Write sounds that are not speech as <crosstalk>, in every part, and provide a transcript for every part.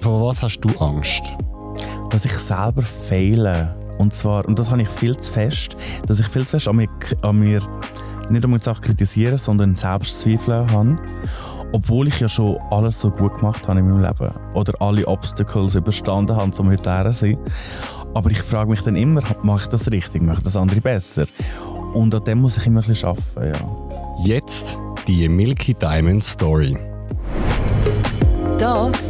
Vor was hast du Angst? Dass ich selber fehle. Und zwar, und das habe ich viel zu fest, dass ich viel zu fest an mir, an mir nicht einmal die Sache kritisieren, sondern Selbstzweifel habe. Obwohl ich ja schon alles so gut gemacht habe in meinem Leben. Oder alle Obstacles überstanden habe, um heute zu sein. Aber ich frage mich dann immer, mache ich das richtig, mache ich das andere besser? Und an dem muss ich immer ein bisschen arbeiten, ja. Jetzt die Milky Diamond Story. Das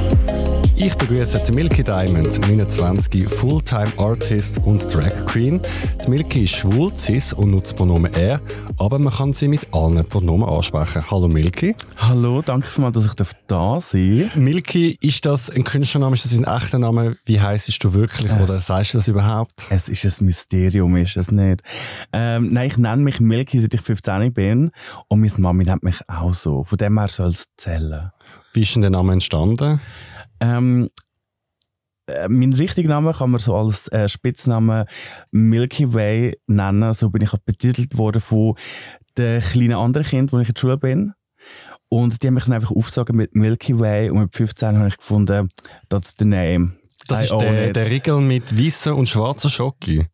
Ich begrüße die Milky Diamond, 29, Fulltime Artist und Drag Queen. Die Milky ist schwul, cis und nutzt Pronomen er, aber man kann sie mit allen Pronomen ansprechen. Hallo Milky. Hallo, danke vielmals, dass ich da sein darf. Milky, ist das ein Künstlername, ist das ein echter Name? Wie heisst du wirklich es, oder sagst du das überhaupt? Es ist ein Mysterium, ist es nicht. Ähm, nein, ich nenne mich Milky, seit ich 15 bin und meine Mami nennt mich auch so. Von dem her soll es zählen. Wie ist denn der Name entstanden? Ähm, äh, mein richtiger Name kann man so als äh, Spitzname Milky Way nennen. So bin ich auch betitelt worden von den kleinen anderen Kindern, als ich in der Schule bin. Und die haben mich dann einfach aufgezogen mit Milky Way und mit 15 habe ich gefunden, that's the name. Das I ist der, der Riegel mit weißer und schwarzer Schoki.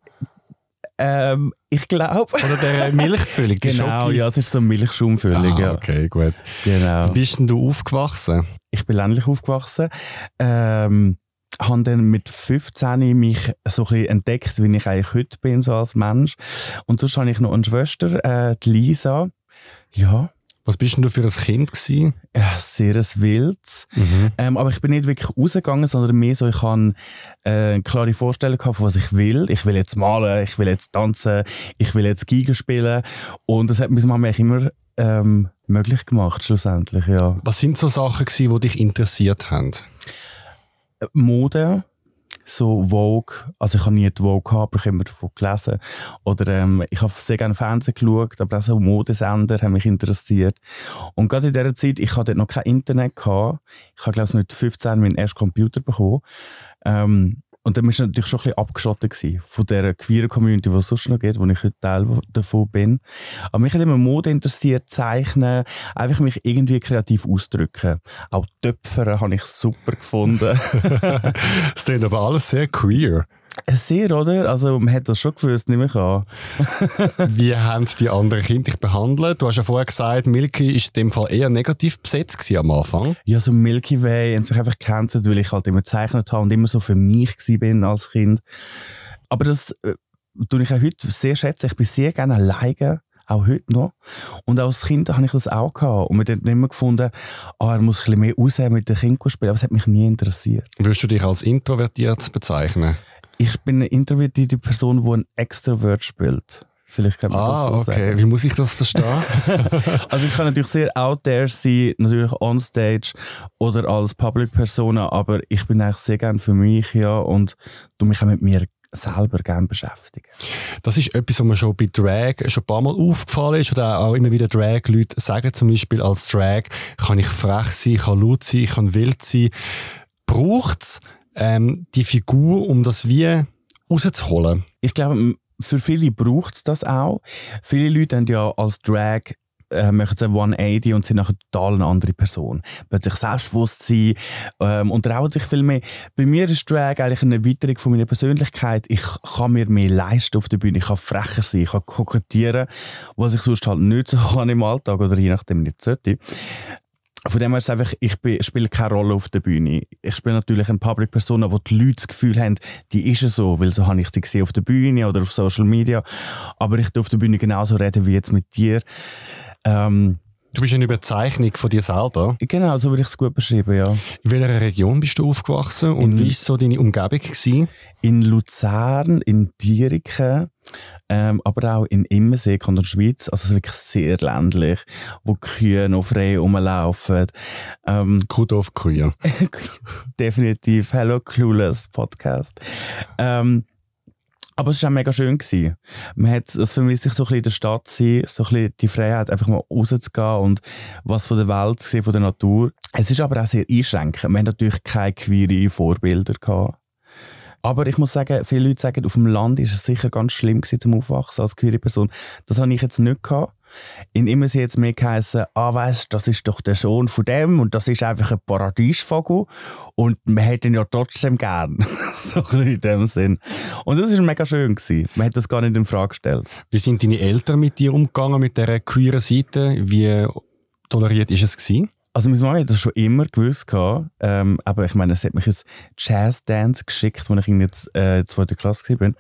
Ähm, ich glaube. Oder der Milchfüllung. <laughs> genau, Schoki. ja, es ist so eine Milchschaumfüllung. Ah. Okay, gut. Genau. Wie bist denn du aufgewachsen? Ich bin ländlich aufgewachsen. Ähm, habe dann mit 15 mich so ein bisschen entdeckt, wie ich eigentlich heute bin, so als Mensch. Und sonst habe ich noch eine Schwester, äh, die Lisa. Ja. Was bist denn du für ein Kind gewesen? Ja, sehr ein wildes. Mhm. Ähm, aber ich bin nicht wirklich rausgegangen, sondern mehr so, ich habe äh, eine klare Vorstellung gehabt, was ich will. Ich will jetzt malen, ich will jetzt tanzen, ich will jetzt Giga spielen. Und das hat meine Mama immer ähm, möglich gemacht, schlussendlich, ja. Was sind so Sachen gewesen, die dich interessiert haben? Mode, so Vogue, also ich habe nie die Vogue gehabt, aber ich habe immer davon gelesen. Oder ähm, ich habe sehr gerne Fernsehen geschaut, aber auch so Modesender haben mich interessiert. Und gerade in dieser Zeit, ich hatte noch kein Internet gehabt. Ich habe glaube ich mit 15 meinen ersten Computer bekommen. Ähm, und dann war ich natürlich schon ein bisschen abgeschottet von dieser queeren Community, die es sonst noch gibt, wo ich heute Teil davon bin. Aber mich hat immer Mode interessiert, Zeichnen, einfach mich irgendwie kreativ ausdrücken. Auch Töpfern habe ich super gefunden. <laughs> das klingt aber alles sehr queer. Sehr, oder? Also, man hat das schon gewusst, nehme ich an. <laughs> Wie haben die anderen Kinder dich behandelt? Du hast ja vorher gesagt, Milky war in dem Fall eher negativ besetzt am Anfang. Ja, so Milky Way haben sie mich einfach gecancelt, weil ich halt immer gezeichnet habe und immer so für mich bin als Kind. Aber das äh, tue ich auch heute sehr schätzen. Ich bin sehr gerne alleine auch heute noch. Und als Kind habe ich das auch gehabt. Und wir haben immer gefunden, ah, er muss ein bisschen mehr raus mit den Kindern spielen. Aber es hat mich nie interessiert. Würdest du dich als introvertiert bezeichnen? Ich bin eine introvertierte Person, die ein Extrovert spielt. Vielleicht kann man ah, das so okay. sagen. Wie muss ich das verstehen? <laughs> also ich kann natürlich sehr out there sein, natürlich on stage oder als Public Persona, aber ich bin eigentlich sehr gerne für mich, ja, und du mich auch mit mir selber gerne beschäftigen. Das ist etwas, was mir schon bei Drag schon ein paar Mal aufgefallen ist oder auch immer wieder Drag-Leute sagen zum Beispiel als Drag kann ich frech sein, ich kann laut sein, ich kann wild sein. Braucht es ähm, die Figur, um das wie rauszuholen. Ich glaube, für viele braucht es das auch. Viele Leute haben ja als Drag äh, machen sie 180 und sind nachher total eine andere Person. Plötzlich selbstbewusst sein ähm, und trauen sich viel mehr. Bei mir ist Drag eigentlich eine Erweiterung von meiner Persönlichkeit. Ich kann mir mehr leisten auf der Bühne. Ich kann frecher sein, ich kann kokettieren, was ich sonst halt nicht so <laughs> kann im Alltag oder je nachdem nicht sollte. Von dem her ist einfach, ich spiele keine Rolle auf der Bühne. Ich spiele natürlich eine Public Person, wo die Leute das Gefühl haben, die ist so, weil so habe ich sie gesehen auf der Bühne oder auf Social Media. Aber ich darf auf der Bühne genauso reden wie jetzt mit dir. Ähm, Du bist eine Überzeichnung von dir selber. Genau, so würde ich es gut beschreiben, ja. In welcher Region bist du aufgewachsen und in, wie war so deine Umgebung? Gewesen? In Luzern, in Dieriken, ähm, aber auch in Immersee, Kanton Schweiz. Also wirklich sehr ländlich, wo Kühe noch frei rumlaufen. Ähm, Gut auf Kühe. <laughs> Definitiv. Hello Clueless Podcast. Ähm, aber es war auch mega schön. Gewesen. Man hat, das vermisse ich so ein bisschen in der Stadt sein, so ein bisschen die Freiheit, einfach mal rauszugehen und was von der Welt zu sehen, von der Natur. Es ist aber auch sehr einschränkend. Wir haben natürlich keine queere Vorbilder gehabt. Aber ich muss sagen, viele Leute sagen, auf dem Land ist es sicher ganz schlimm gewesen zum Aufwachsen als queere Person. Das habe ich jetzt nicht gehabt. In immer sie jetzt mehr geheißen, ah, weißt, das ist doch der Sohn von dem und das ist einfach ein Paradiesvogel und man hätte ihn ja trotzdem gern. <laughs> so ein bisschen in dem Sinn. Und das ist mega schön gewesen. Man hat das gar nicht in Frage gestellt. Wie sind deine Eltern mit dir umgegangen, mit dieser queeren Seite? Wie toleriert ist es gewesen? Also meine Mama hat das schon immer gewusst. gehabt. Ähm, aber ich meine, sie hat mich ins Jazz-Dance geschickt, als ich in der äh, zweiten Klasse war. Und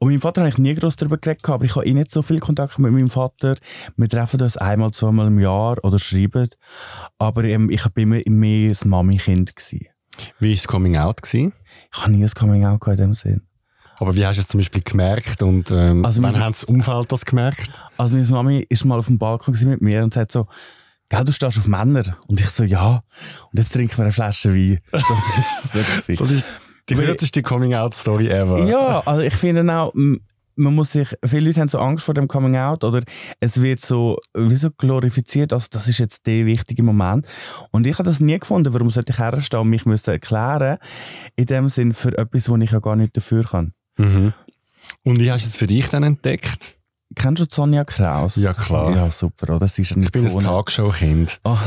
meinem Vater habe ich nie groß darüber geredet, aber ich habe eh nicht so viel Kontakt mit meinem Vater. Wir treffen uns einmal, zweimal im Jahr oder schreiben. Aber ähm, ich war immer mehr ein Mami-Kind. Wie war das Coming Out? Gewesen? Ich habe nie ein Coming-out in dem Sinn. Aber wie hast du es zum Beispiel gemerkt und ähm, Also wann hat das Umfeld das gemerkt? Also meine Mami ist mal auf dem Balkon mit mir und sagt so, Gell, du stehst auf Männer. Und ich so, ja. Und jetzt trinken wir eine Flasche Wein. Das <laughs> ist so gewesen. Das ist die kürzeste Coming Out Story ever. Ja, also ich finde auch, man muss sich, viele Leute haben so Angst vor dem Coming Out oder es wird so, wie so glorifiziert, als das ist jetzt der wichtige Moment. Und ich habe das nie gefunden, warum sollte ich herstehen und mich müssen erklären, in dem Sinn für etwas, wo ich ja gar nicht dafür kann. Mhm. Und wie hast du es für dich dann entdeckt? Kennst du Sonja Kraus? Ja, klar. Ja, super, oder? Sie ist Ich bin ein. Tagshow-Kind. <laughs> Oh,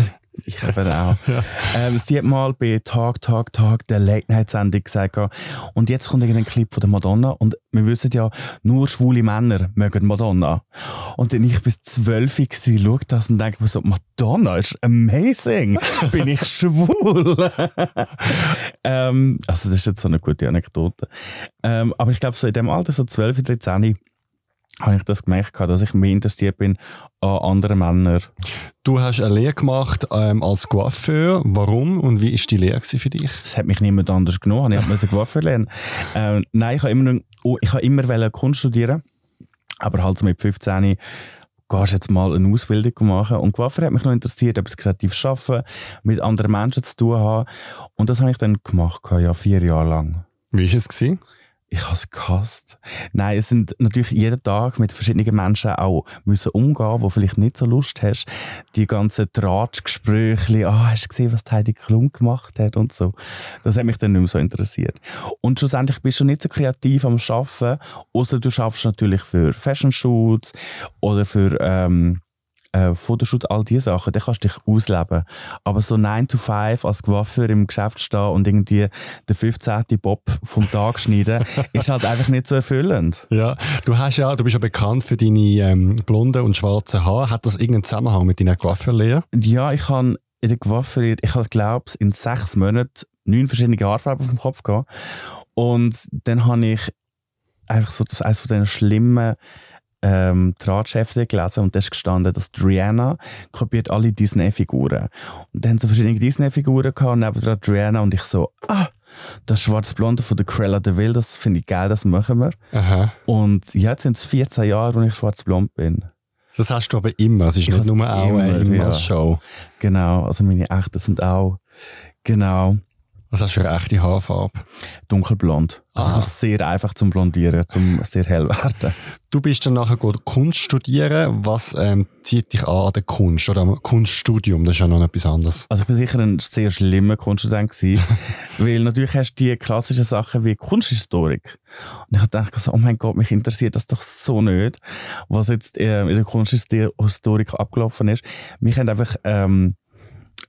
ich eben auch. <laughs> ähm, sie hat mal bei Tag, Tag, Tag der Late-Night-Sendung gesagt, und jetzt kommt irgendein Clip von der Madonna und wir wissen ja, nur schwule Männer mögen Madonna. Und dann ich bis zwölf war, schaue das und denke mir so, Madonna ist amazing. <laughs> Bin ich schwul? ähm, also das ist jetzt so eine gute Anekdote. Ähm, aber ich glaube, so in dem Alter, so 12, 13, habe ich das gemerkt, dass ich mehr interessiert bin an anderen Männern. Du hast eine Lehre gemacht ähm, als Coiffeur. Warum und wie ist die Lehre für dich? Das hat mich niemand anders genommen. Ich musste Coiffeur lernen. <laughs> Ähm, nein, ich habe immer, oh, ich habe immer Kunst studieren. Aber halt so mit 15 gehst jetzt mal eine Ausbildung machen. Und Coiffeur hat mich noch interessiert, etwas kreativ arbeiten, mit anderen Menschen zu tun haben. Und das habe ich dann gemacht, ja, vier Jahre lang. Wie ist es gewesen? Ich habe es gehasst. Nein, es sind natürlich jeden Tag mit verschiedenen Menschen auch müssen umgehen, wo vielleicht nicht so Lust hast. Die ganzen Drahtgespräche, ah, hast du gesehen, was Heidi Klum gemacht hat und so. Das hat mich dann nicht mehr so interessiert. Und schlussendlich bist du nicht so kreativ am Arbeiten, außer du schaffst natürlich für Fashion Shoots oder für ähm, äh, Fotoshoots, all diese Sachen, dann kannst du dich ausleben. Aber so 9 to 5 als Coiffeur im Geschäft stehen und irgendwie den 15. Bob vom Tag <laughs> schneiden, ist halt einfach nicht so erfüllend. Ja, du hast ja, du bist ja bekannt für deine ähm, blonden und schwarzen Haare. Hat das irgendeinen Zusammenhang mit deiner Coiffeurlehre? Ja, ich habe in der Coiffeur, ich habe glaube in sechs Monaten neun verschiedene Haarfarben auf dem Kopf gehabt. Und dann habe ich einfach so das eines von den schlimmen ähm, Drahtschäften gelesen und da ist gestanden, dass Rihanna kopiert alle Disney-Figuren. Und dann haben sie verschiedene Disney-Figuren gehabt und neben dran Rihanna und ich so, ah, das schwarz-blonde von der Cruella de Vil, das finde ich geil, das machen wir. Aha. Und jetzt sind es 14 Jahre, wo ich schwarz-blond bin. Das hast du aber immer. Es ist Ich nicht nur auch immer, äh, immer ja. Show. Genau, also meine echten sind auch, genau, Was hast du für eine echte Haarfarbe? dunkelblond. Also Ah. sehr einfach zum Blondieren, zum sehr hell werden. Du bist dann nachher go Kunst studieren. Was ähm, zieht dich an an der Kunst oder am Kunststudium? Das ist ja noch etwas anderes. Also ich bin sicher ein sehr schlimmer Kunststudent gewesen, <laughs> weil natürlich hast du die klassischen Sachen wie Kunsthistorik. Und ich habe gedacht, so, oh mein Gott, mich interessiert das doch so nicht, was jetzt äh, in der Kunsthistorik abgelaufen ist. Mich haben einfach ähm,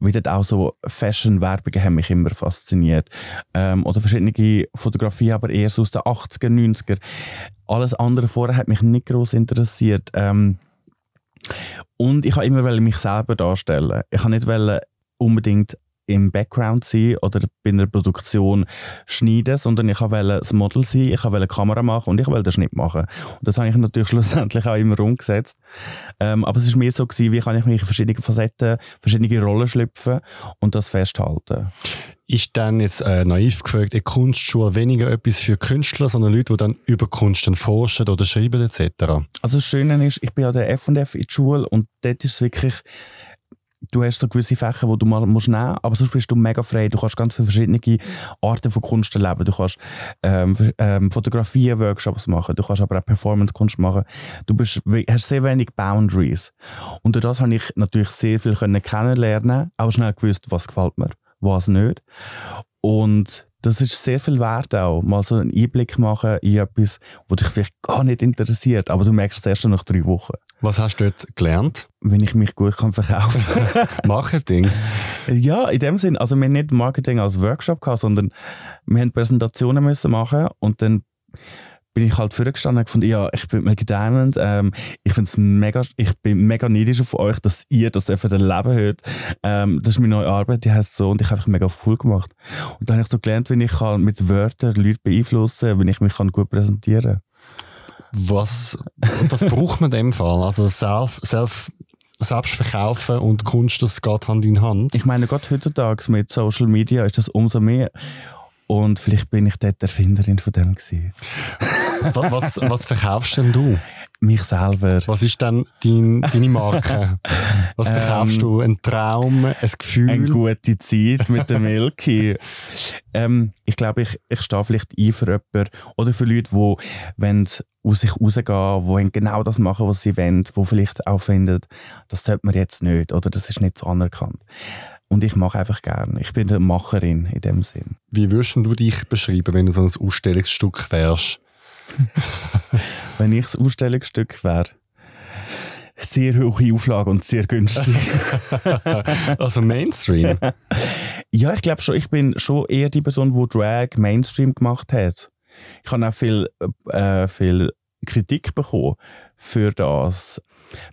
wieder auch so Fashion-Werbungen haben mich immer fasziniert. Ähm, oder verschiedene Fotografien, aber eher so aus den 80er, 90er. Alles andere vorher hat mich nicht groß interessiert. Ähm, und ich wollte immer mich selber darstellen. Ich wollte nicht unbedingt im Background sein oder bei einer Produktion schneiden, sondern ich wollte das Model sein, ich wollte Kamera machen und ich wollte den Schnitt machen. Und das habe ich natürlich <laughs> schlussendlich auch immer umgesetzt. Ähm, aber es war mehr so, gewesen, wie kann ich mich in verschiedene Facetten, verschiedene Rollen schlüpfen und das festhalten. Ist dann jetzt äh, naiv gefragt, eine Kunstschule weniger etwas für Künstler, sondern Leute, die dann über Kunst dann forschen oder schreiben etc.? Also das Schöne ist, ich bin ja der F&F in der Schule und dort ist es wirklich, du hast so gewisse Fächer, die du mal musst nehmen musst, aber sonst bist du mega frei. Du kannst ganz viele verschiedene Arten von Kunst erleben. Du kannst ähm, ähm, Fotografien, Workshops machen, du kannst aber auch Performance-Kunst machen. Du bist, hast sehr wenig Boundaries. Und durch das habe ich natürlich sehr viel kennenlernen, auch schnell gewusst, was gefällt mir, was nicht. Und das ist sehr viel wert auch, mal so einen Einblick machen in etwas, was dich vielleicht gar nicht interessiert, aber du merkst es erst nach drei Wochen. Was hast du dort gelernt? Wenn ich mich gut kann verkaufen <laughs> <laughs> Marketing? ja, in dem Sinn, also wir haben nicht Marketing als Workshop gehabt, sondern wir haben Präsentationen müssen machen und dann bin ich halt vorgestanden und gefunden, ja, ich bin Maggie Diamond, ähm, ich find's mega, ich bin mega neidisch auf euch, dass ihr das einfach erleben hört. Ähm, das ist meine neue Arbeit, die heißt so und ich habe einfach mega cool gemacht. Und dann habe ich so gelernt, wie ich kann mit Wörtern Leute beeinflussen, kann, wie ich mich kann gut präsentieren. Was, das braucht man in dem Fall, also self, self selbst verkaufen und Kunst, das geht Hand in Hand. Ich meine, gerade heutzutage mit Social Media ist das umso mehr. Und vielleicht bin ich dort Erfinderin von dem gewesen. was, was verkaufst denn du? Mich selber. Was ist denn dein, deine Marke? Was verkaufst ähm, du? Ein Traum, ein Gefühl? Eine gute Zeit mit der Milky. ähm, ich glaube, ich, ich stehe vielleicht ein für jemanden oder für Leute, die wenn aus sich rausgehen, die genau das machen, was sie wollen, die vielleicht auch finden, das sollte man jetzt nicht oder das ist nicht so anerkannt. Und ich mache einfach gerne. Ich bin eine Macherin in dem Sinn. Wie würdest du dich beschreiben, wenn du so ein Ausstellungsstück wärst? <laughs> wenn ich das Ausstellungsstück wäre? Sehr hohe Auflage und sehr günstig. <laughs> also Mainstream? <laughs> ja, ich glaube schon. Ich bin schon eher die Person, die Drag Mainstream gemacht hat. Ich habe auch viel, äh, viel Kritik bekommen für das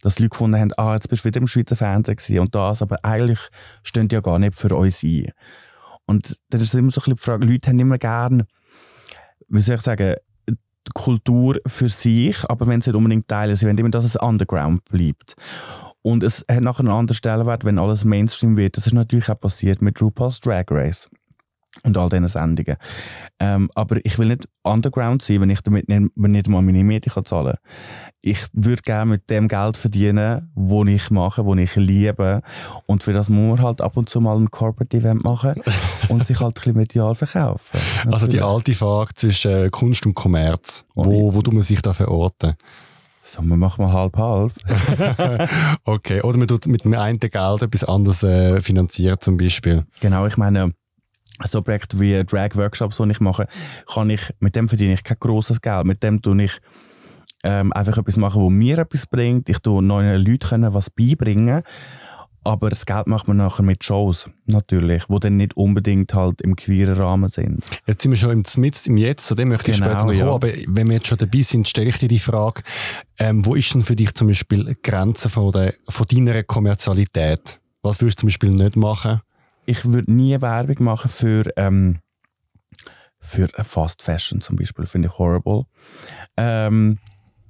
dass Leute gefunden haben, ah, jetzt bist du wieder im Schweizer Fernsehen und das, aber eigentlich stehen die ja gar nicht für uns ein. Und dann ist immer so ein bisschen die Frage, Leute haben immer gerne, wie soll ich sagen, Kultur für sich, aber wenn sie nicht unbedingt teilen, sie wollen immer, dass es underground bleibt. Und es hat nachher einen anderen Stellenwert, wenn alles Mainstream wird. Das ist natürlich auch passiert mit RuPaul's Drag Race und all diesen Sendungen. Ähm, aber ich will nicht underground sein, wenn ich damit nicht, nicht mal meine Miete kann zahlen kann. Ich würde gerne mit dem Geld verdienen, was ich mache, was ich liebe. Und für das muss man halt ab und zu mal ein Corporate Event machen <laughs> und sich halt ein bisschen medial verkaufen. Natürlich. Also die alte Frage zwischen äh, Kunst und Kommerz. Wo, wo tut man sich da verorten? So, wir machen mal halb-halb. <laughs> okay, oder man tut mit dem einen Geld etwas anderes äh, finanzieren zum Beispiel. Genau, ich meine, so Projekte wie Drag Workshops, die ich mache, kann ich, mit dem verdiene ich kein grosses Geld. Mit dem tue ich ähm, einfach etwas machen, wo mir etwas bringt. Ich tue neuen Leuten was beibringen. Aber das Geld macht man nachher mit Shows, natürlich, die dann nicht unbedingt halt im queeren Rahmen sind. Jetzt sind wir schon im Mits im Jetzt, zu dem möchte ich genau, später noch ja. kommen. Aber wenn wir jetzt schon dabei sind, stelle ich dir die Frage, ähm, wo ist denn für dich zum Beispiel die Grenze von, der, von deiner Kommerzialität? Was würdest du zum Beispiel nicht machen? Ich würde nie Werbung machen für, ähm, für Fast Fashion zum Beispiel. Finde ich horrible. Ähm,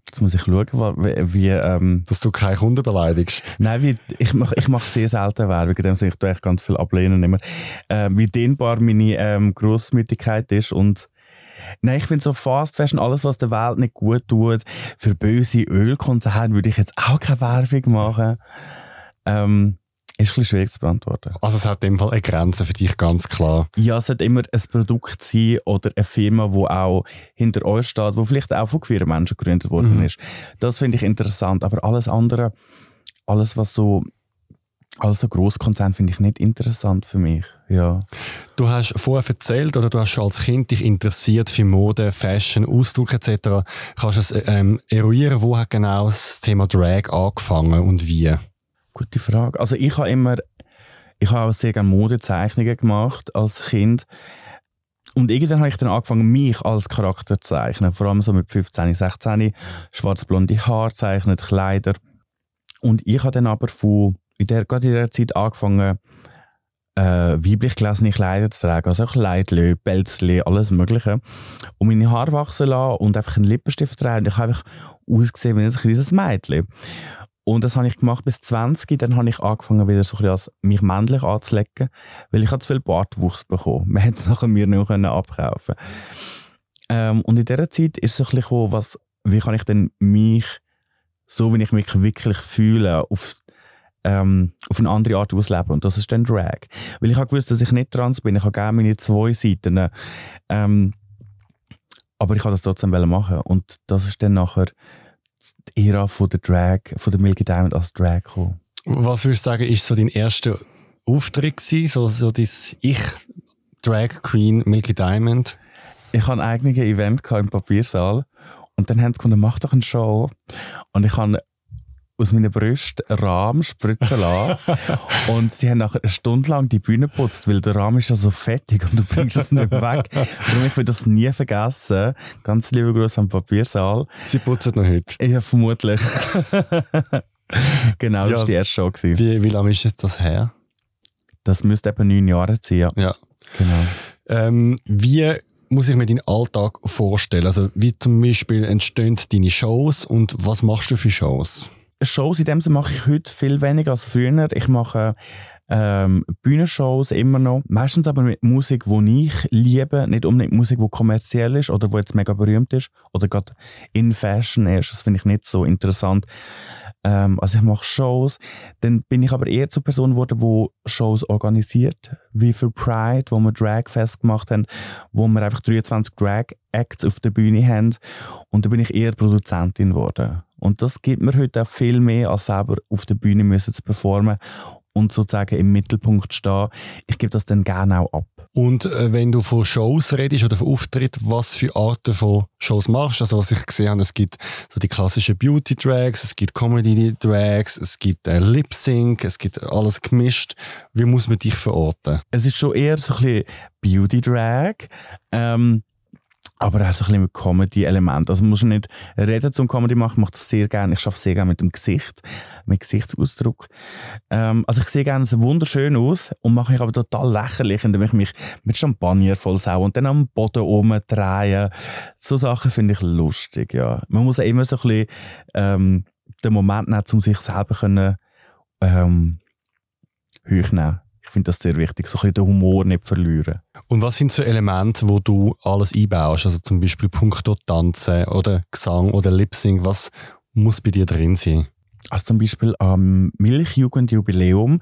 Jetzt muss ich schauen, wie, wie ähm, Dass du keine Kunden beleidigst. Nein, wie, ich mache ich mach sehr selten Werbung, in dem Sinne, ich tue echt ganz viel ablehnen immer. Äh, wie dehnbar meine ähm, Grossmütigkeit ist und Nein, ich finde so Fast Fashion, alles, was der Welt nicht gut tut, für böse Ölkonzerne würde ich jetzt auch keine Werbung machen. Ähm, ist ein bisschen schwierig zu beantworten. Also es hat in dem Fall eine Grenze für dich, ganz klar. Ja, es sollte immer ein Produkt sein oder eine Firma, die auch hinter euch steht, die vielleicht auch von queeren Menschen gegründet worden mhm. ist. Das finde ich interessant. Aber alles andere, alles was so alles so Grosskonzern finde ich nicht interessant für mich. Ja. Du hast vorher erzählt, oder du hast schon als Kind dich interessiert für Mode, Fashion, Ausdruck etc. Kannst du es ähm, eruieren, wo hat genau das Thema Drag angefangen und wie? Gute Frage. Also ich habe immer, ich habe auch sehr gerne Modezeichnungen gemacht als Kind. Und irgendwann habe ich dann angefangen, mich als Charakter zu zeichnen. Vor allem so mit 15, 16, schwarz-blonde Haare zeichnen, Kleider. Und ich habe dann aber von, in der, gerade in der Zeit angefangen, äh, weiblich gelesene Kleider zu tragen. Also Kleidchen, Pelzchen, alles Mögliche. Und meine Haare wachsen lassen und einfach einen Lippenstift tragen. Und ich habe einfach ausgesehen wie ein kleines Mädchen. Und das habe ich gemacht bis 20. Dann habe ich angefangen, wieder so ein mich männlich anzulegen, weil ich zu viel Bartwuchs bekommen. Man hätte es <laughs> nachher mir mehr abkaufen ähm, Und in dieser Zeit ist so ein bisschen gekommen, was, wie kann ich denn mich, so wie ich mich wirklich fühle, auf, ähm, auf eine andere Art ausleben. Und das ist dann Drag. Weil ich gewusst, dass ich nicht trans bin. Ich habe gerne meine zwei Seiten. Ähm, aber ich wollte das trotzdem machen. Und das ist dann nachher die Ära von der Drag, von der Milky Diamond als Drag gekommen. Was würdest du sagen, ist so dein erster Auftritt gewesen, so, so dein Ich, Drag Queen Milky Diamond? Ich hatte ein eigenes Event im Papiersaal und dann haben sie gefunden, mach doch eine Show. Und ich habe aus meinen Brüsten Rahmen spritzen lassen. <laughs> und sie haben nachher eine Stunde lang die Bühne geputzt, weil der Rahmen ist ja so fettig und du bringst es nicht weg. Darum ich will das nie vergessen. Ganz liebe Grüße am Papiersaal. Sie putzen noch heute? Ja, vermutlich. <laughs> genau, das war die erste Show. Gewesen. Wie, wie lange ist jetzt das her? Das müsste etwa neun Jahre sein, ja. Ja. Genau. Ähm, wie muss ich mir deinen Alltag vorstellen? Also wie zum Beispiel entstehen deine Shows und was machst du für Shows? Shows in dem Sinne mache ich heute viel weniger als früher. Ich mache ähm, Bühnenshows immer noch. Meistens aber mit Musik, die ich liebe. Nicht unbedingt Musik, die kommerziell ist oder die jetzt mega berühmt ist oder gerade in Fashion ist. Das finde ich nicht so interessant. Ähm, also ich mache Shows. Dann bin ich aber eher zur Person geworden, die Shows organisiert. Wie für Pride, wo wir Dragfest gemacht haben, wo wir einfach 23 Drag-Acts auf der Bühne haben. Und da bin ich eher Produzentin geworden. Und das gibt mir heute auch viel mehr, als selber auf der Bühne müssen zu performen und sozusagen im Mittelpunkt stehen. Ich gebe das dann gerne auch ab. Und äh, wenn du von Shows redest oder von Auftritten, was für Arten von Shows machst? Also was ich gesehen habe, es gibt so die klassischen Beauty-Drags, es gibt Comedy-Drags, es gibt äh, Lip-Sync, es gibt alles gemischt. Wie muss man dich verorten? Es ist schon eher so ein bisschen Beauty-Drag. Ähm, aber auch so ein bisschen mit Comedy-Element. Also man muss nicht reden zum Comedy machen, ich mache das sehr gerne. Ich arbeite sehr gerne mit dem Gesicht, mit Gesichtsausdruck. Ähm, also ich sehe gerne so wunderschön aus und mache mich aber total lächerlich, indem ich mich mit Champagner vollsau und dann am Boden umdrehe. So Sachen finde ich lustig, ja. Man muss auch immer so ein bisschen ähm, den Moment nehmen, um sich selber können, ähm, hochnehmen. Ich finde das sehr wichtig, so ein bisschen den Humor nicht verlieren. Und was sind so Elemente, wo du alles einbaust? Also zum Beispiel Punkto Tanzen oder Gesang oder Lip-Sync. Was muss bei dir drin sein? Also zum Beispiel am Milchjugendjubiläum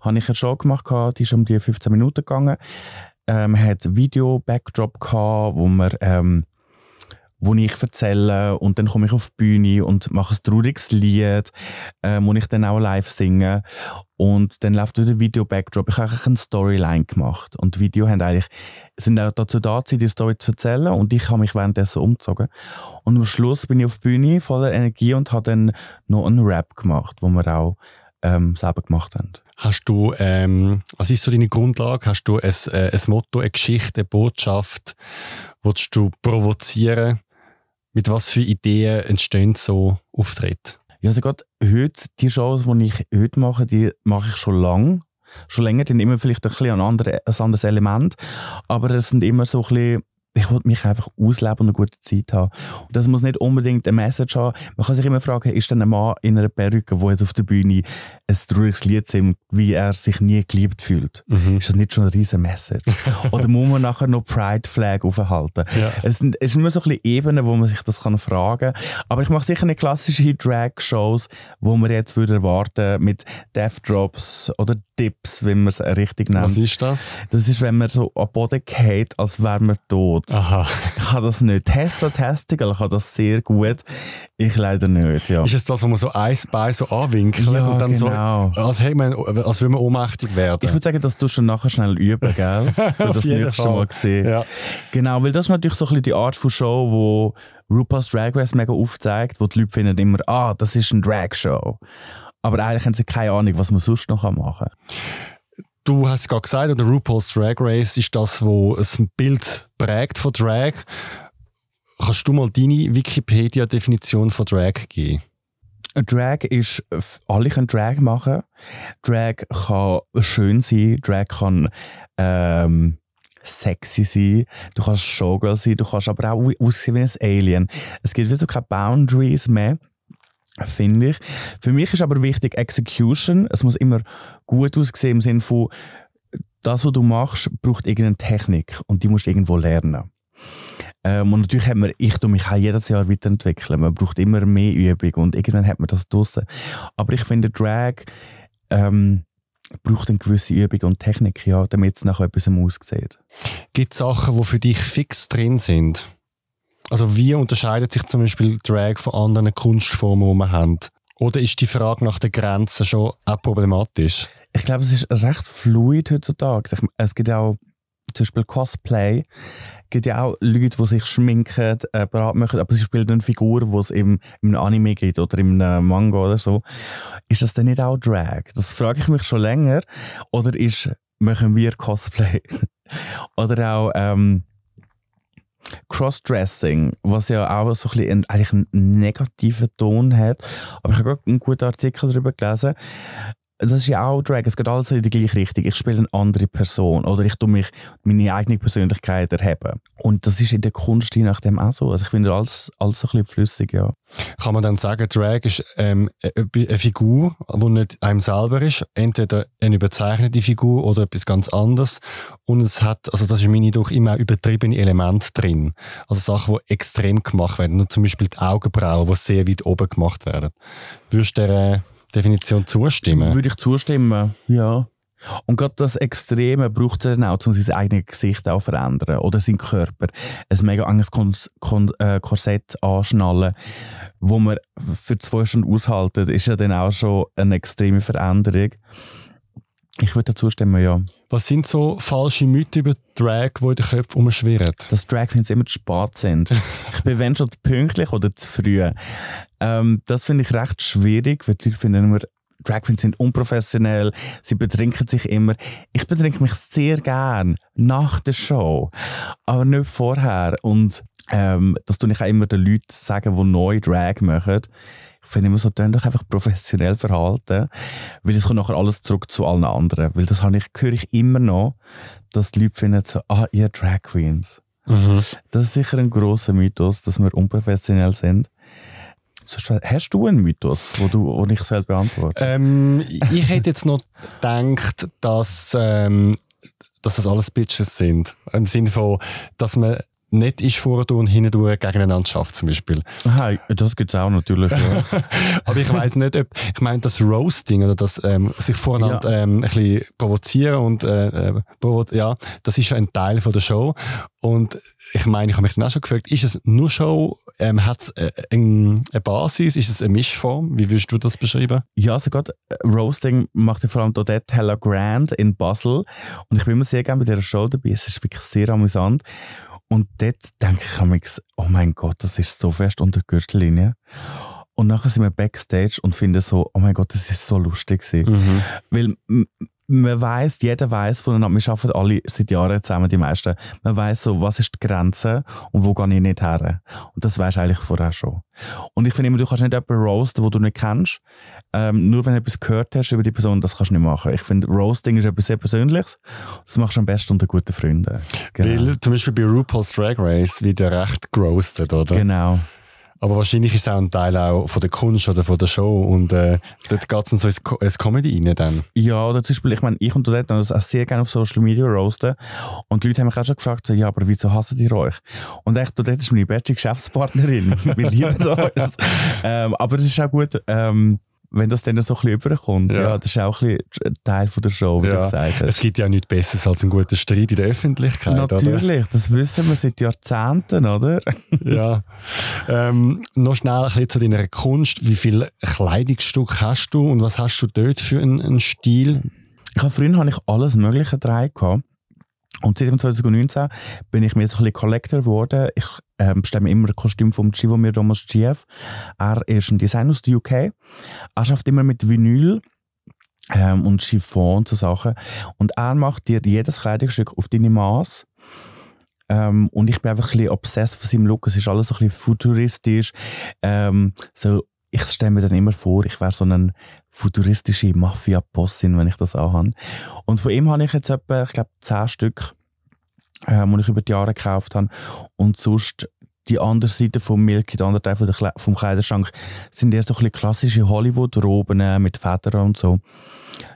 habe ich eine Show gemacht, die ist um die 15 Minuten gegangen. Ähm, hat Video-Backdrop gehabt, wo wir, ähm, wo ich erzähle und dann komme ich auf die Bühne und mache ein trauriges Lied, ähm, wo ich dann auch live singe und dann läuft wieder Video-Backdrop. Ich habe eigentlich eine Storyline gemacht und die Video haben eigentlich, sind auch dazu da, die Story zu erzählen und ich habe mich währenddessen umgezogen. Und am Schluss bin ich auf die Bühne voller Energie und habe dann noch einen Rap gemacht, wo wir auch ähm, selber gemacht haben. Hast du, ähm, was ist so deine Grundlage? Hast du ein, äh, ein Motto, eine Geschichte, eine Botschaft? Willst du provozieren? Mit was für Ideen entstehen so Auftritte? Ja, also gerade heute, die Shows, die ich heute mache, die mache ich schon lange. Schon länger, die haben immer vielleicht ein, bisschen ein, andere, ein anderes Element. Aber es sind immer so ein bisschen, ich will mich einfach ausleben und eine gute Zeit haben. Und das muss nicht unbedingt eine Message haben. Man kann sich immer fragen, ist denn ein Mann in einer Perücke, der jetzt auf der Bühne ein trauriges Lied singt, wie er sich nie geliebt fühlt? Ist das nicht schon eine riesen Message? <laughs> Oder muss man nachher noch Pride Flag aufhalten? Ja. Es sind, es sind immer so ein bisschen Ebenen, wo man sich das kann fragen kann. Aber ich mache sicher nicht klassische Drag-Shows, wo man jetzt würde erwarten mit Death Drops oder Dips, wie man es richtig nennt. Was ist das? Das ist, wenn man so am Boden geht, als wäre man tot. Aha. Ich kann das nicht. Tessa Testigal kann das sehr gut. Ich leider nicht, ja. Ist es das, wo man so ein Bein so anwinkelt Ja, und dann genau. so, als, man, als würde man ohnmächtig werden? Ich würde sagen, das tust du nachher schnell üben, gell? <laughs> Dass das nächste Fall. Mal gesehen. Ja. Genau, weil das ist natürlich so ein bisschen die Art von Show, wo RuPaul's Drag Race mega aufzeigt, wo die Leute finden immer, ah, das ist eine Drag-Show. Aber eigentlich haben sie keine Ahnung, was man sonst noch machen kann. Du hast gerade gesagt, oder RuPaul's Drag Race ist das, wo ein Bild prägt von Drag. Kannst du mal deine Wikipedia-Definition von Drag geben? Drag ist, alle können Drag machen. Drag kann schön sein, Drag kann ähm, sexy sein, du kannst Showgirl sein, du kannst aber auch aussehen wie ein Alien. Es gibt also keine Boundaries mehr, finde ich. Für mich ist aber wichtig Execution. Es muss immer gut aussehen im Sinne von, das, was du machst, braucht irgendeine Technik und die musst du irgendwo lernen. Ähm, und natürlich hat man, ich tu mich auch jedes Jahr weiterentwickeln. Man braucht immer mehr Übung und irgendwann hat man das draussen. Aber ich finde, Drag ähm, braucht eine gewisse Übung und Technik, ja, damit es nach etwas aussieht. Gibt es Sachen, die für dich fix drin sind? Also wie unterscheidet sich zum Beispiel Drag von anderen Kunstformen, die wir haben? Oder ist die Frage nach den Grenzen schon auch problematisch? Ich glaube, es ist recht fluid heutzutage. Es gibt auch zum Beispiel Cosplay. Es gibt ja auch Leute, die sich schminken, äh, bereit machen, aber sie spielen eine Figur, die es im, im Anime gibt oder im Manga oder so. Ist das denn nicht auch Drag? Das frage ich mich schon länger. Oder ist, machen wir Cosplay? <laughs> oder auch, ähm, Crossdressing, was ja auch so ein bisschen eigentlich einen negativen Ton hat. Aber ich habe gerade einen guten Artikel darüber gelesen das ist ja auch Drag, es geht alles in die gleiche Richtung. Ich spiele eine andere Person oder ich tue mich meine eigene Persönlichkeit erheben. Und das ist in der Kunst je nachdem auch so. Also ich finde alles, alles ein bisschen flüssig, ja. Kann man dann sagen, Drag ist ähm, e-, eine Figur, die nicht einem selber ist, entweder eine überzeichnete Figur oder etwas ganz anderes. Und es hat, also das ist meine doch immer übertriebene Elemente drin. Also Sachen, die extrem gemacht werden. Und zum Beispiel die Augenbrauen, die sehr weit oben gemacht werden. Würdest du Definition zustimmen? Würde ich zustimmen, ja. Und gerade das Extreme braucht es dann auch, um sein eigenes Gesicht auch verändern oder seinen Körper. Ein mega enges äh, Korsett anschnallen, wo man für zwei Stunden aushalten, ist ja dann auch schon eine extreme Veränderung. Ich würde dazu stimmen, ja. Was sind so falsche Mythen über Drag, die in den Köpfen umschwirren? Dass Drag-Queens immer zu spät sind. <laughs> ich bin wenn schon pünktlich oder zu früh. Ähm, das finde ich recht schwierig, weil die Leute finden immer, Drag Queens sind unprofessionell, sie betrinken sich immer. Ich betrinke mich sehr gern nach der Show, aber nicht vorher. Und ähm, das tue ich auch immer den Leuten sagen, die neu Drag machen finde immer so, dann doch einfach professionell verhalten, weil es kommt nachher alles zurück zu allen anderen. Weil das habe ich, höre ich immer noch, dass die Leute finden so, ah, ihr Drag Queens. Mhm. Das ist sicher ein grosser Mythos, dass wir unprofessionell sind. Hast du einen Mythos, wo, du, wo ich selbst beantworte? Ähm, ich hätte jetzt noch gedacht, dass, ähm, dass das alles Bitches sind. Im Sinne von, dass man nicht ist vor und hinten gegeneinander schafft, zum Beispiel. Aha, das gibt es auch natürlich. Ja. <laughs> Aber ich weiß nicht, ob, ich meine, das Roasting oder das ähm, sich voreinander ja. ähm, ein bisschen provozieren und äh, äh provo ja, das ist ein Teil von der Show. Und ich meine, ich habe mich dann auch schon gefragt, ist es nur Show, ähm, hat es äh, eine Basis, ist es eine Mischform? Wie würdest du das beschreiben? Ja, also gerade äh, Roasting macht ja vor allem dort Hella Grand in Basel. Und ich bin immer sehr gerne bei dieser Show dabei. Es ist wirklich sehr amüsant. Und dort denke ich mir, oh mein Gott, das ist so fest unter der Gürtellinie. Und nachher sind wir Backstage und finden so, oh mein Gott, das ist so lustig Mhm. Weil man weiß, jeder weiß voneinander, wir arbeiten alle seit Jahren zusammen, die meisten. Man weiß so, was ist die Grenze und wo gehe ich nicht her. Und das weiß eigentlich vorher schon. Und ich finde immer, du kannst nicht jemanden roasten, den du nicht kennst. Ähm, nur wenn du etwas gehört hast über die Person, das kannst du nicht machen. Ich finde, Roasting ist etwas sehr Persönliches. Das machst du am besten unter guten Freunden. Genau. Weil zum Beispiel bei RuPaul's Drag Race wird er recht geroastet, oder? Genau. Aber wahrscheinlich ist es auch ein Teil auch von der Kunst oder von der Show und äh, dort geht es dann so ins, ins Comedy rein dann. Ja, oder zum Beispiel, ich meine, ich und du dort das auch sehr gerne auf Social Media roasten und die Leute haben mich auch schon gefragt, so, ja, aber wieso hassen die euch? Und echt, du dort ist meine beste Geschäftspartnerin, <laughs> wir lieben uns. <laughs> ähm, aber es ist auch gut, ähm, wenn das dann so ein bisschen überkommt, ja. ja. das ist auch ein bisschen Teil von der Show, wie ja. du gesagt hast. Es gibt ja nichts Besseres als ein guter Streit in der Öffentlichkeit, Natürlich, oder? das wissen wir seit Jahrzehnten, oder? <laughs> ja. Ähm, noch schnell ein bisschen zu deiner Kunst. Wie viele Kleidungsstücke hast du und was hast du dort für einen, einen Stil? Ich habe früher habe ich alles Mögliche drei gehabt. Und seit 2019 bin ich mir so ein bisschen Collector geworden. Ich ähm, bestelle mir immer ein Kostüm vom Chivomir Thomas GF. Er ist ein Designer aus der UK. Er schafft immer mit Vinyl ähm, und Chiffon und so Sachen. Und er macht dir jedes Kleidungsstück auf deine Maß. Ähm, und ich bin einfach ein bisschen obsessed von seinem Look. Es ist alles so ein bisschen futuristisch. Ähm, so, ich stelle mir dann immer vor, ich wäre so ein futuristische Mafia-Bossin, wenn ich das anhabe. Und von ihm habe ich jetzt etwa, ich glaube, zehn Stück, äh, die ich über die Jahre gekauft habe. Und sonst die andere Seite vom Milky, der andere Teil vom, Kle vom Kleiderschrank, sind eher so ein bisschen klassische Hollywood-Roben äh, mit Federn und so.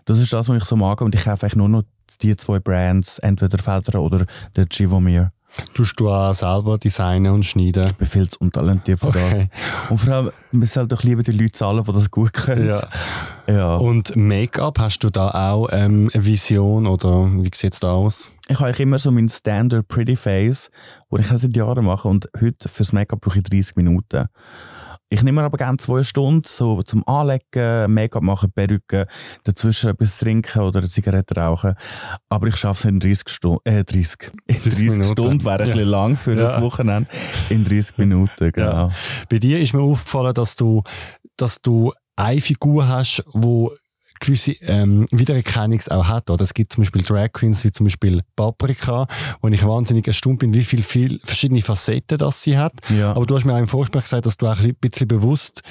Das ist das, was ich so mag. Und ich kaufe eigentlich nur noch die zwei Brands, entweder Federn oder der Givomir. Tust du auch selber designen und schneiden? Ich bin viel zu untalentiert für okay. das. Und vor allem, man soll doch lieber die Leute zahlen, die das gut können. Ja. Ja. Und Make-up, hast du da auch ähm, eine Vision oder wie sieht es da aus? Ich habe immer so mein Standard Pretty Face, wo ich seit Jahren mache und heute fürs Make-up brauche ich 30 Minuten. Ich nehme mir aber gerne zwei Stunden so zum Anlegen, Make-up machen, Perücke, dazwischen etwas trinken oder eine Zigarette rauchen. Aber ich schaffe es in 30 Stunden, äh, 30, in 30 Stunden wäre ein ja. bisschen lang für ja. das Wochenende. In 30 Minuten, genau. Ja. Bei dir ist mir aufgefallen, dass du, dass du eine Figur hast, wo gewisse ähm, Wiedererkennung auch hat. Oder? Es gibt zum Beispiel Drag Queens wie zum Beispiel Paprika, wo ich wahnsinnig erstaunt bin, wie viele viel verschiedene Facetten das sie hat. Ja. Aber du hast mir auch im Vorspiel gesagt, dass du auch ein bisschen bewusst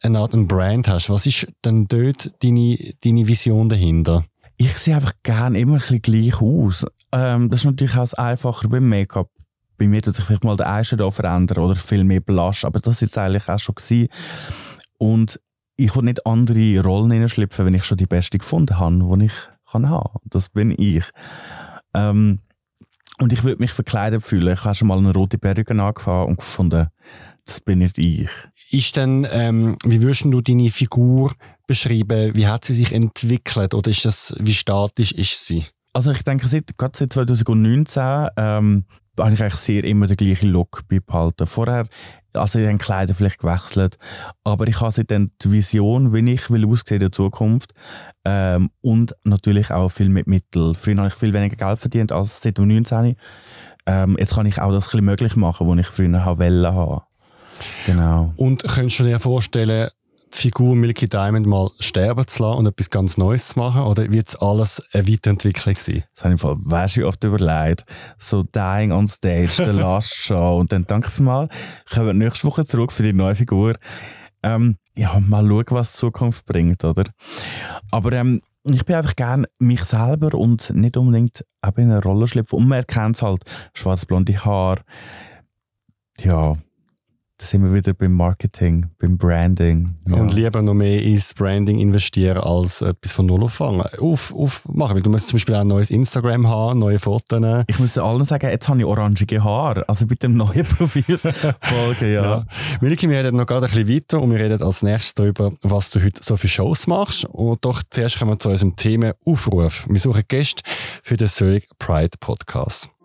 eine Art ein Brand hast. Was ist denn dort deine, deine Vision dahinter? Ich sehe einfach gerne immer ein bisschen gleich aus. Ähm, das ist natürlich auch einfacher beim Make-up. Bei mir tut sich vielleicht mal der Eyeshadow verändern oder viel mehr Blush, aber das ist eigentlich auch schon gewesen. Und ich will nicht andere Rollen hineinschlüpfen, wenn ich schon die beste gefunden habe, die ich kann haben. Das bin ich. Ähm, und ich würde mich verkleidet fühlen. Ich habe schon mal eine rote Perücke angefangen und gefunden, das bin nicht ich. Ist denn, ähm, wie würdest du deine Figur beschreiben? Wie hat sie sich entwickelt? Oder ist das, wie statisch ist sie? Also ich denke, seit, gerade seit 2019 ähm, habe ich eigentlich sehr immer den gleichen Look beibehalten. Vorher, also ich habe Kleider vielleicht gewechselt, aber ich habe seitdem die Vision, wie ich will aussehen in der Zukunft ähm, und natürlich auch viel mit Mitteln. Früher habe ich viel weniger Geld verdient als seit dem 19. Ähm, jetzt kann ich auch das ein bisschen möglich machen, was ich früher wollte. Genau. Und könntest du dir vorstellen, Figur Milky Diamond mal sterben zu lassen und etwas ganz Neues zu machen? Oder wird es alles eine Weiterentwicklung sein? Das habe ich im Fall weißt du, oft überlegt. So Dying on Stage, the last <laughs> show. Und dann danke für mal, kommen wir nächste Woche zurück für die neue Figur. Ähm, ja, mal schauen, was die Zukunft bringt, oder? Aber ähm, ich bin einfach gern mich selber und nicht unbedingt in eine Rolle schlüpfen. Und man erkennt es halt, schwarz-blonde Haar. Ja, da sind wir wieder beim Marketing, beim Branding. Ja. Und lieber noch mehr ins Branding investieren, als etwas von Null auffangen, auf, aufmachen. Weil du musst zum Beispiel auch ein neues Instagram haben, neue Fotos. Ich muss allen sagen, jetzt habe ich orangige Haare. Also mit dem neuen <laughs> Profil folgen, ja. ja. Miliki, wir reden noch gerade ein bisschen weiter und wir reden als nächstes darüber, was du heute so viele Shows machst. Und doch zuerst kommen wir zu unserem Thema Aufruf. Wir suchen Gäste für den Zurich Pride Podcast.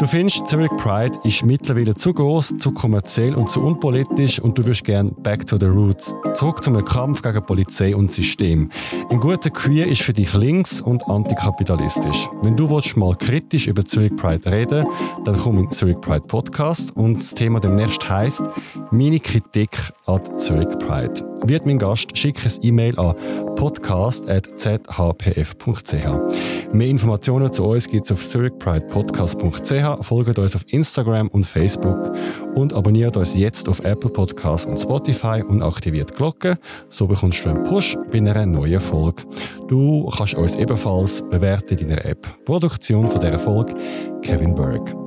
Du findest, Zurich Pride ist mittlerweile zu groß, zu kommerziell und zu unpolitisch und du wirst gern back to the roots. Zurück zu einem Kampf gegen Polizei und System. Ein guter Queer ist für dich links und antikapitalistisch. Wenn du willst, mal kritisch über Zurich Pride reden, dann komm in Zurich Pride Podcast und das Thema demnächst heisst Meine Kritik an Zurich Pride. Wird mein Gast, schick ein E-Mail an podcast.zhpf.ch. Mehr Informationen zu uns gibt es auf zurichpridepodcast.ch, folgt uns auf Instagram und Facebook und abonniert uns jetzt auf Apple Podcasts und Spotify und aktiviert die Glocke. So bekommst du einen Push bei einer neuen Folge. Du kannst uns ebenfalls bewerten in deiner App. Produktion von dieser Folge Kevin Berg.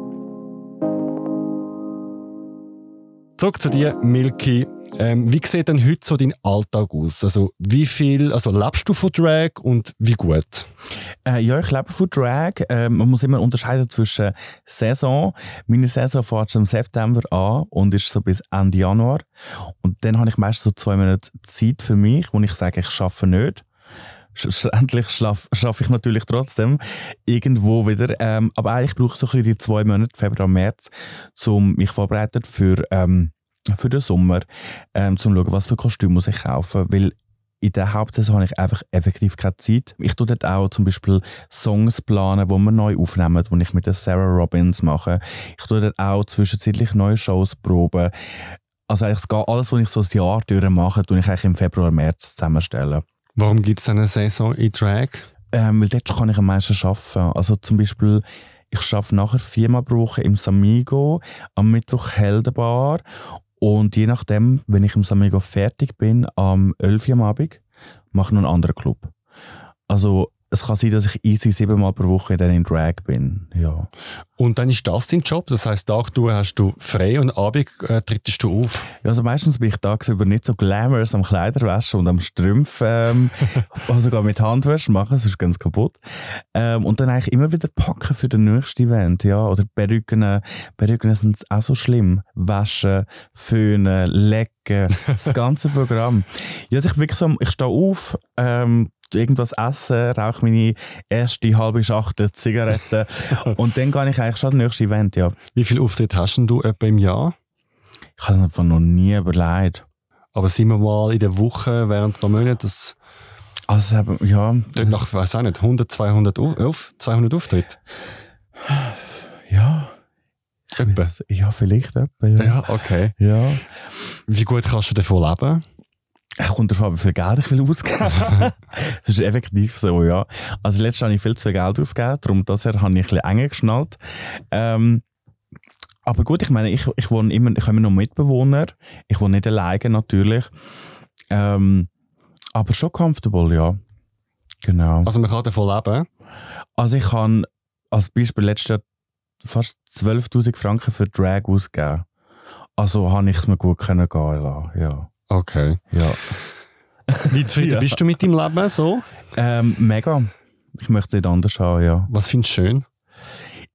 Zurück zu dir, Milky. Ähm, wie sieht denn heute so dein Alltag aus? Also wie viel, also lebst du von Drag und wie gut? Äh, ja, ich lebe von Drag. Äh, man muss immer unterscheiden zwischen Saison. Meine Saison fängt schon im September an und ist so bis Ende Januar. Und dann habe ich meistens so zwei Monate Zeit für mich, wo ich sage, ich schaffe nicht. Schlussendlich schaffe ich natürlich trotzdem irgendwo wieder. Ähm, aber eigentlich brauche ich so ein bisschen die zwei Monate, Februar, März, um mich vorbereiten für ähm, für den Sommer, ähm, zum schauen, was für Kostüme muss ich kaufen, weil in der Hauptsaison habe ich einfach effektiv keine Zeit. Ich tue dort auch zum Beispiel Songs planen, die wir neu aufnehmen, die ich mit der Sarah Robbins mache. Ich tue dort auch zwischenzeitlich neue Shows proben. Also eigentlich alles, was ich so ein Jahr durch mache, tue ich eigentlich im Februar, März zusammenstellen. Warum gibt es eine Saison in Drag? Ähm, weil dort kann ich am meisten arbeiten. Also zum Beispiel ich arbeite nachher viermal pro Woche im Samigo, am Mittwoch Heldenbar und je nachdem, wenn ich im Samigo fertig bin, am 11 Uhr am Abend, mache ich noch einen anderen Club. Also es kann sein, dass ich easy siebenmal pro Woche dann in Drag bin. Ja. Und dann ist das dein Job? Das heisst, Tag du hast du frei und Abend äh, trittst du auf? Ja, also meistens bin ich tagsüber nicht so glamorous am Kleiderwaschen und am Strümpfen, ähm, <laughs> also sogar mit Handwäsche machen, sonst ganz kaputt. Ähm, und dann eigentlich immer wieder packen für den nächsten Event, ja. Oder Perücken, Perücken sind auch so schlimm. Waschen, föhnen, lecken, das ganze Programm. Ja, also ich wirklich so, ich stehe auf, ähm, irgendwas essen, rauche meine erste halbe Schachtel Zigaretten <laughs> und dann gehe ich eigentlich schon das nächste Event, ja. Wie viele Auftritte hast du etwa im Jahr? Ich habe es einfach noch nie überlegt. Aber sind wir mal in der Woche während der Monate, das Also ja, dort nach, weiß auch nicht, 100, 200, auf, auf, 200 Auftritte? ja, Etwa. ja, vielleicht etwa, ja. Ja, okay. ja. Wie gut kannst du davon leben? Es kommt an, wie viel Geld ich will ausgeben <laughs> Das ist effektiv so, ja. Also letztes habe ich viel zu viel Geld ausgegeben, darum das her habe ich ein bisschen enger geschnallt. Ähm, aber gut, ich meine, ich, ich wohne immer, ich habe immer noch Mitbewohner. Ich wohne nicht alleine natürlich. Ähm, aber schon comfortable, ja. Genau. Also man kann davon leben. Also ich habe als Beispiel letztes Jahr fast 12'000 Franken für Drag ausgegeben. Also habe ich es mir gut können gehen lassen, ja. Okay. ja. Wie zufrieden <laughs> Ja. bist du mit deinem Leben so? Ähm, mega. Ich möchte es nicht anders haben, ja. Was findest du schön?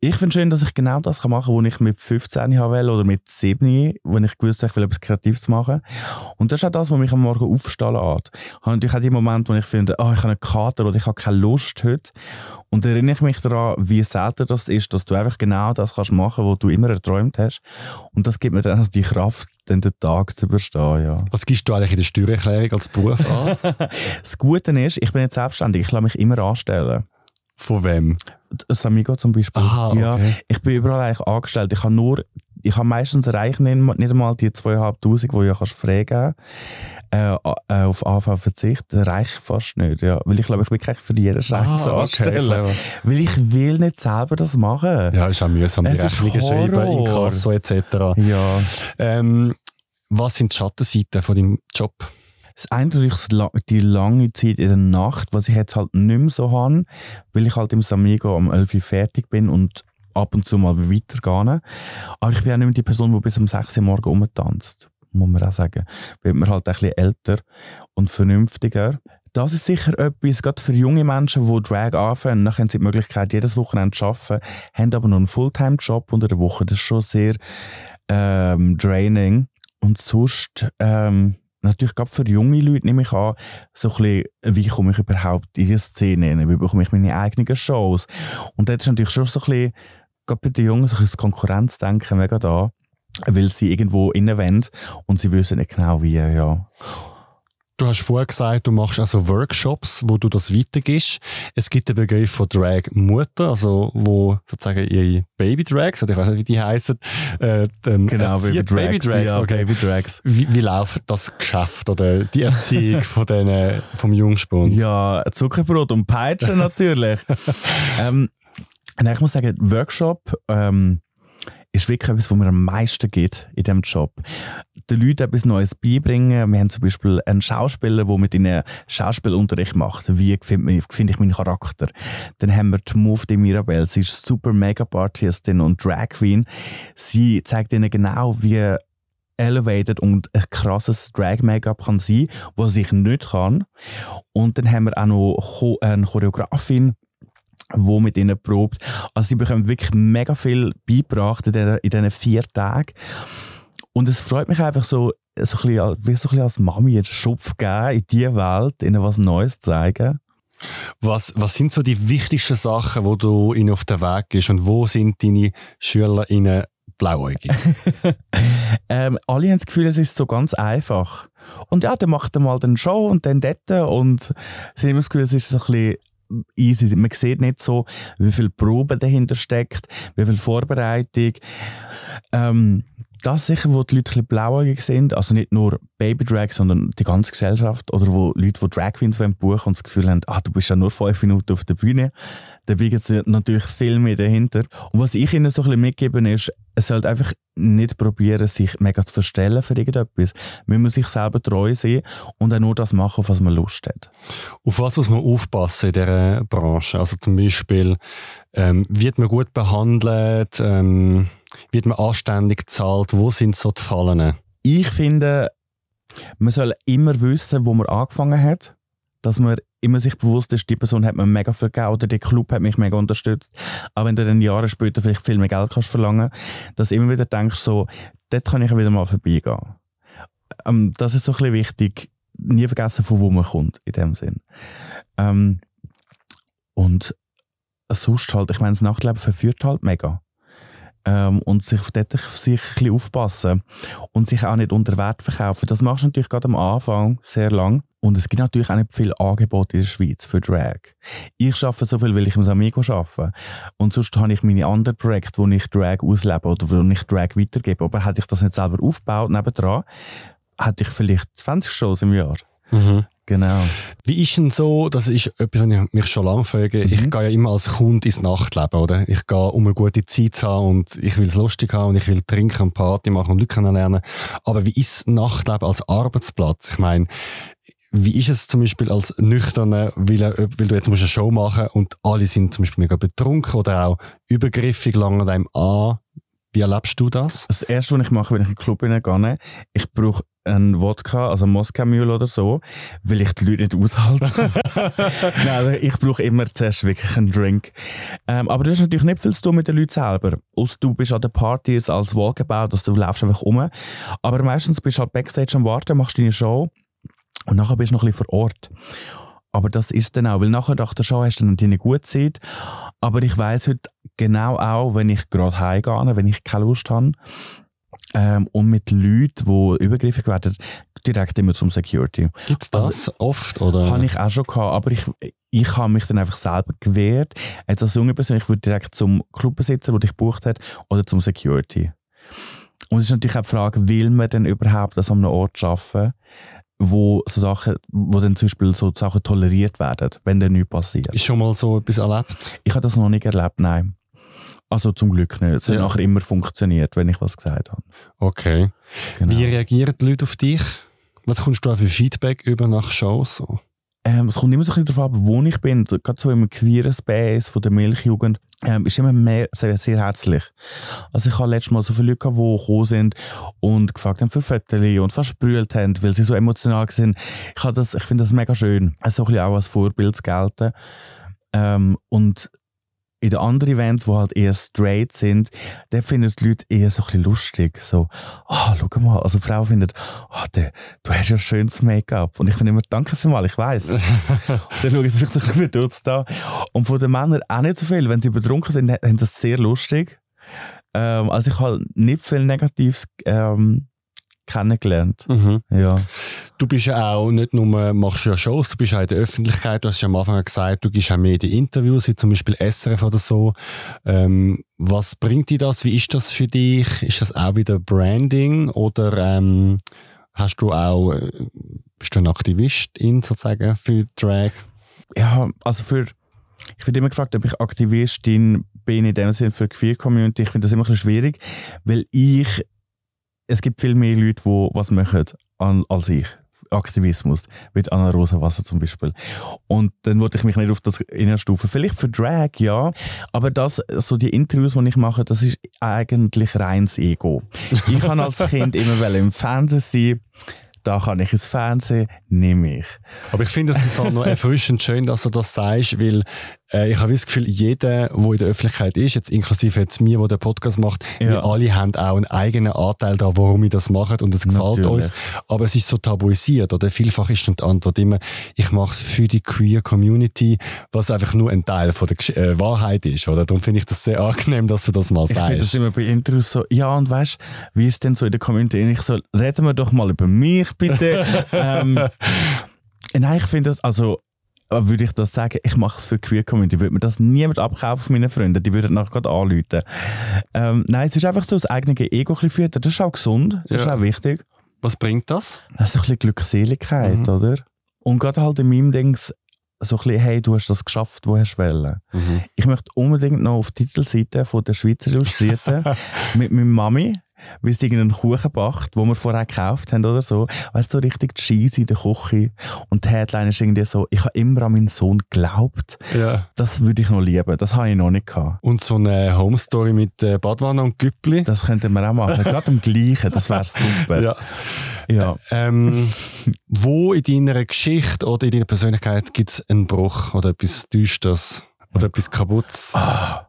Ich finde schön, dass ich genau das kann machen kann, was ich mit 15 haben will oder mit 7, wenn ich gewusst habe, ich will etwas Kreatives machen. Und das ist auch das, was mich am Morgen aufstehen lässt. Ich habe natürlich auch die Momente, wo ich finde, oh, ich habe einen Kater oder ich habe keine Lust heute. Und dann erinnere ich mich daran, wie selten das ist, dass du einfach genau das kannst machen, was du immer erträumt hast. Und das gibt mir dann also die Kraft, dann den Tag zu überstehen, ja. Was gibst du eigentlich in der Steuererklärung als Beruf an? <laughs> Das Gute ist, ich bin jetzt selbstständig, ich lasse mich immer anstellen. Von wem? Das Amigo zum Beispiel. Ja, okay. ich bin überall eigentlich angestellt. Ich habe nur, ich habe meistens erreiche nicht, nicht einmal die 2'500, die ja kannst frei geben äh, äh, auf AV verzicht, erreiche ich fast nicht. Ja. Weil ich glaube, ich bin kein für jeden Scheiß Ah, okay, anstellen. clever. Weil ich will nicht selber das machen. Ja, ist auch mühsam, die Es ist Rechnungen schreiben. Inkasso etc. Ja. Ähm, was sind die Schattenseiten von deinem Job? Das eine durch die lange Zeit in der Nacht, was ich jetzt halt nicht mehr so habe, weil ich halt im Samigo um 11 Uhr fertig bin und ab und zu mal weitergehe. Aber ich bin auch nicht mehr die Person, die bis um 6 Uhr morgen rumtanzt. Muss man auch sagen. Wird man halt ein bisschen älter und vernünftiger. Das ist sicher etwas, gerade für junge Menschen, die Drag anfangen, dann haben sie die Möglichkeit, jedes Wochenende zu arbeiten, haben aber noch einen Fulltime-Job unter der Woche. Das ist schon sehr ähm, draining. Und sonst, ähm, natürlich gerade für junge Leute nehme ich an, so ein bisschen, wie komme ich überhaupt in die Szene? Wie bekomme ich meine eigenen Shows? Und dort ist natürlich schon so ein bisschen, gerade bei den Jungen, so ein bisschen das Konkurrenzdenken mega da, weil sie irgendwo innen und sie wissen nicht genau wie, ja. Du hast vorher gesagt, du machst also Workshops, wo du das weitergibst. Es gibt den Begriff von Drag Mutter, also wo sozusagen ihre Baby Drags, oder ich weiß nicht, wie die heißen, äh, dann erzieht Baby Drags. ja, okay. Baby Drags. Wie, wie läuft das Geschäft oder die Erziehung <laughs> von den, vom Jungspund? Ja, Zuckerbrot und Peitsche natürlich. <laughs> ähm, nein, ich muss sagen, Workshop ähm, ist wirklich etwas, was mir am meisten gibt in diesem Job. Den Leuten etwas Neues beibringen. Wir haben zum Beispiel einen Schauspieler, der mit ihnen Schauspielunterricht macht. Wie finde finde ich meinen Charakter? Dann haben wir die Move de Mirabelle. Sie ist super Make-up-Artistin und Drag Queen. Sie zeigt ihnen genau, wie elevated und ein krasses Drag-Make-up kann sein, was ich nicht kann. Und dann haben wir auch noch eine Choreografin, die mit ihnen probt. Also sie bekommen wirklich mega viel beigebracht in diesen vier Tagen. Und es freut mich einfach so, so ein bisschen, wie so ein bisschen als Mami einen Schubf geben in diese Welt, ihnen was Neues zeigen. Was, was sind so die wichtigsten Sachen, wo du ihnen auf den Weg gehst und wo sind deine SchülerInnen blauäugig? <laughs> Ähm, alle haben das Gefühl, es ist so ganz einfach. Und ja, dann macht er mal den Show und dann dort und sie haben das Gefühl, es ist so ein bisschen easy. Man sieht nicht so, wie viel Probe dahinter steckt, wie viel Vorbereitung. Ähm, das sicher, wo die Leute ein bisschen blauäugig sind, also nicht nur Baby Drag, sondern die ganze Gesellschaft oder wo Leute, die Drag Queens buchen und das Gefühl haben, ah, du bist ja nur fünf Minuten auf der Bühne. Dabei gibt es natürlich viel mehr dahinter. Und was ich ihnen so ein bisschen mitgeben ist, es sollte einfach nicht probieren, sich mega zu verstellen für irgendetwas. Man muss sich selber treu sein und auch nur das machen, auf was man Lust hat. Auf was muss man aufpassen in dieser Branche? Also zum Beispiel, ähm, wird man gut behandelt? Ähm, wird man anständig gezahlt? Wo sind so die Fallen? Ich finde, man soll immer wissen, wo man angefangen hat. Dass man immer sich bewusst ist, die Person hat mir mega viel gegeben oder der Club hat mich mega unterstützt. Auch wenn du dann Jahre später vielleicht viel mehr Geld kannst verlangen, dass du immer wieder denkst, so, dort kann ich wieder mal vorbeigehen. Ähm, das ist so ein bisschen wichtig. Nie vergessen, von wo man kommt, in dem Sinn. Ähm, und sonst halt, ich meine, das Nachtleben verführt halt mega. Ähm, und sich dort sich ein bisschen aufpassen und sich auch nicht unter Wert verkaufen. Das machst du natürlich gerade am Anfang sehr lang. Und es gibt natürlich auch nicht viel Angebot in der Schweiz für Drag. Ich arbeite so viel, weil ich im Amigo arbeite. Und sonst habe ich meine anderen Projekte, wo ich Drag auslebe oder wo ich Drag weitergebe. Aber hätte ich das nicht selber aufgebaut nebendran, hätte ich vielleicht 20 Shows im Jahr. Mhm. Genau. Wie ist denn so, das ist etwas, was ich mich schon lange frage, Mhm. ich gehe ja immer als Kunde ins Nachtleben, oder? Ich gehe, um eine gute Zeit zu haben und ich will es lustig haben und ich will trinken und Party machen und Leute kennenlernen. Aber wie ist Nachtleben als Arbeitsplatz? Ich meine, wie ist es zum Beispiel als Nüchterner, weil, weil du jetzt musst eine Show machen und alle sind zum Beispiel mega betrunken oder auch übergriffig, langen einem an. Wie erlebst du das? Das erste, was ich mache, wenn ich in den Club hineingehe, ich brauche einen Wodka, also Moskau Mule oder so, weil ich die Leute nicht aushalte. <laughs> <laughs> Nein, also ich brauche immer zuerst wirklich einen Drink. Ähm, aber du hast natürlich nicht viel zu tun mit den Leuten selber. Ausser du bist an den Partys als Walkabout, dass du läufst einfach um. Aber meistens bist du halt Backstage am Warten, machst deine Show und nachher bist du noch ein bisschen vor Ort. Aber das ist dann auch, weil nachher nach der Show hast du dann deine gute Zeit. Aber ich weiss heute genau auch, wenn ich gerade heimgehe, wenn ich keine Lust habe, ähm, und mit Leuten, die übergriffig werden, direkt immer zum Security. Gibt's das oft? Oder? Habe ich auch schon gehabt, aber ich, ich habe mich dann einfach selber gewehrt. Jetzt als junge Person, ich würde direkt zum Clubbesitzer, der dich gebucht hat, oder zum Security. Und es ist natürlich auch die Frage, will man denn überhaupt das an einem Ort arbeiten, wo so Sachen, wo dann zum Beispiel so Sachen toleriert werden, wenn dann nichts passiert. Ist schon mal so etwas erlebt? Ich habe das noch nicht erlebt, nein. Also zum Glück nicht. Es hat Ja. nachher immer funktioniert, wenn ich was gesagt habe. Okay. Genau. Wie reagieren die Leute auf dich? Was kommst du auch für Feedback über nach Shows? So? Ähm, es kommt immer so ein bisschen darauf an, wo ich bin. Gerade so im queeren Space von der Milchjugend ähm, ist immer mehr, sehr, sehr herzlich. Also ich habe letztes Mal so viele Leute gehabt, die gekommen sind und gefragt haben für Fotos und versprüht haben, weil sie so emotional sind. Ich, das- ich finde das mega schön, so ein bisschen auch als Vorbild zu gelten. Ähm, und in den anderen Events, die halt eher straight sind, da finden die Leute eher so ein bisschen lustig. So, ah, schau mal, also Frau findet, ah, der, du hast ja schönes Make-up. Und ich finde immer, danke vielmals, ich weiss. <laughs> dann schauen sie sich so ein bisschen verdutzt an. Und von den Männern auch nicht so viel. Wenn sie betrunken sind, haben sie es sehr lustig. Ähm, also ich habe nicht viel Negatives ähm, kennengelernt. Mhm. Ja. Du bist ja auch nicht nur, machst ja Shows, du bist auch in der Öffentlichkeit. Du hast ja am Anfang gesagt, du gibst auch Medieninterviews, wie zum Beispiel SRF oder so. Ähm, was bringt dir das? Wie ist das für dich? Ist das auch wieder Branding oder ähm, hast du auch, äh, bist du ein Aktivistin sozusagen für Drag? ja, also für, ich werde immer gefragt, ob ich Aktivistin bin in dem Sinne für die Queer Community. Ich finde das immer ein bisschen schwierig, weil ich, es gibt viel mehr Leute, die was machen als ich. Aktivismus, mit Anna Rosa-Wasser zum Beispiel. Und dann wollte ich mich nicht auf das innerstufen. Vielleicht für Drag, ja. Aber das, so die Interviews, die ich mache, das ist eigentlich reines Ego. Ich kann als Kind <laughs> immer im Fernsehen sein. Da kann ich ins Fernsehen, nehme ich. Aber ich finde es im Fall noch erfrischend schön, dass du das sagst, weil äh, ich habe das Gefühl, jeder, der in der Öffentlichkeit ist, jetzt inklusive jetzt mir, der den Podcast macht, Ja. wir alle haben auch einen eigenen Anteil daran, warum wir das machen und es gefällt Natürlich. uns. Aber es ist so tabuisiert, oder? Vielfach ist dann die Antwort immer, ich mache es für die queer Community, was einfach nur ein Teil von der Gesch äh, Wahrheit ist, oder? Darum finde ich das sehr angenehm, dass du das mal Ich finde das sagst. immer bei Interviews so, ja, und weißt wie ist denn so in der Community? Ich so, reden wir doch mal über mich, bitte. <laughs> ähm, nein, ich finde das, also, würde ich das sagen, ich mache es für die Queer Community, würde mir das niemand abkaufen von meinen Freunden, die würden nachher gerade anrufen. Ähm, nein, es ist einfach so das eigene Ego ein bisschen füttern, das ist auch gesund, das ist Ja. auch wichtig. Was bringt das? Das ist ein bisschen Glückseligkeit, Mhm. oder? Und gerade halt in meinem Dings, so ein bisschen, hey, du hast das geschafft, wo hast du wollen. Ich möchte unbedingt noch auf die Titelseite von der Schweizer Illustrierten <laughs> mit meiner Mami, weil sie irgendeinen Kuchen backt, den wir vorher gekauft haben oder so. Weißt du, so richtig cheesy in der Küche. Und die Headline ist irgendwie so, ich habe immer an meinen Sohn geglaubt. Ja. Das würde ich noch lieben. Das habe ich noch nicht gehabt. Und so eine Home Story mit äh, Badwanne und Güppli. Das könnten wir auch machen. Gerade am gleichen. Das wäre super. Ja. ja. Ähm, wo in deiner Geschichte oder in deiner Persönlichkeit gibt es einen Bruch oder etwas Düsteres oder etwas Kaputtes? Ah,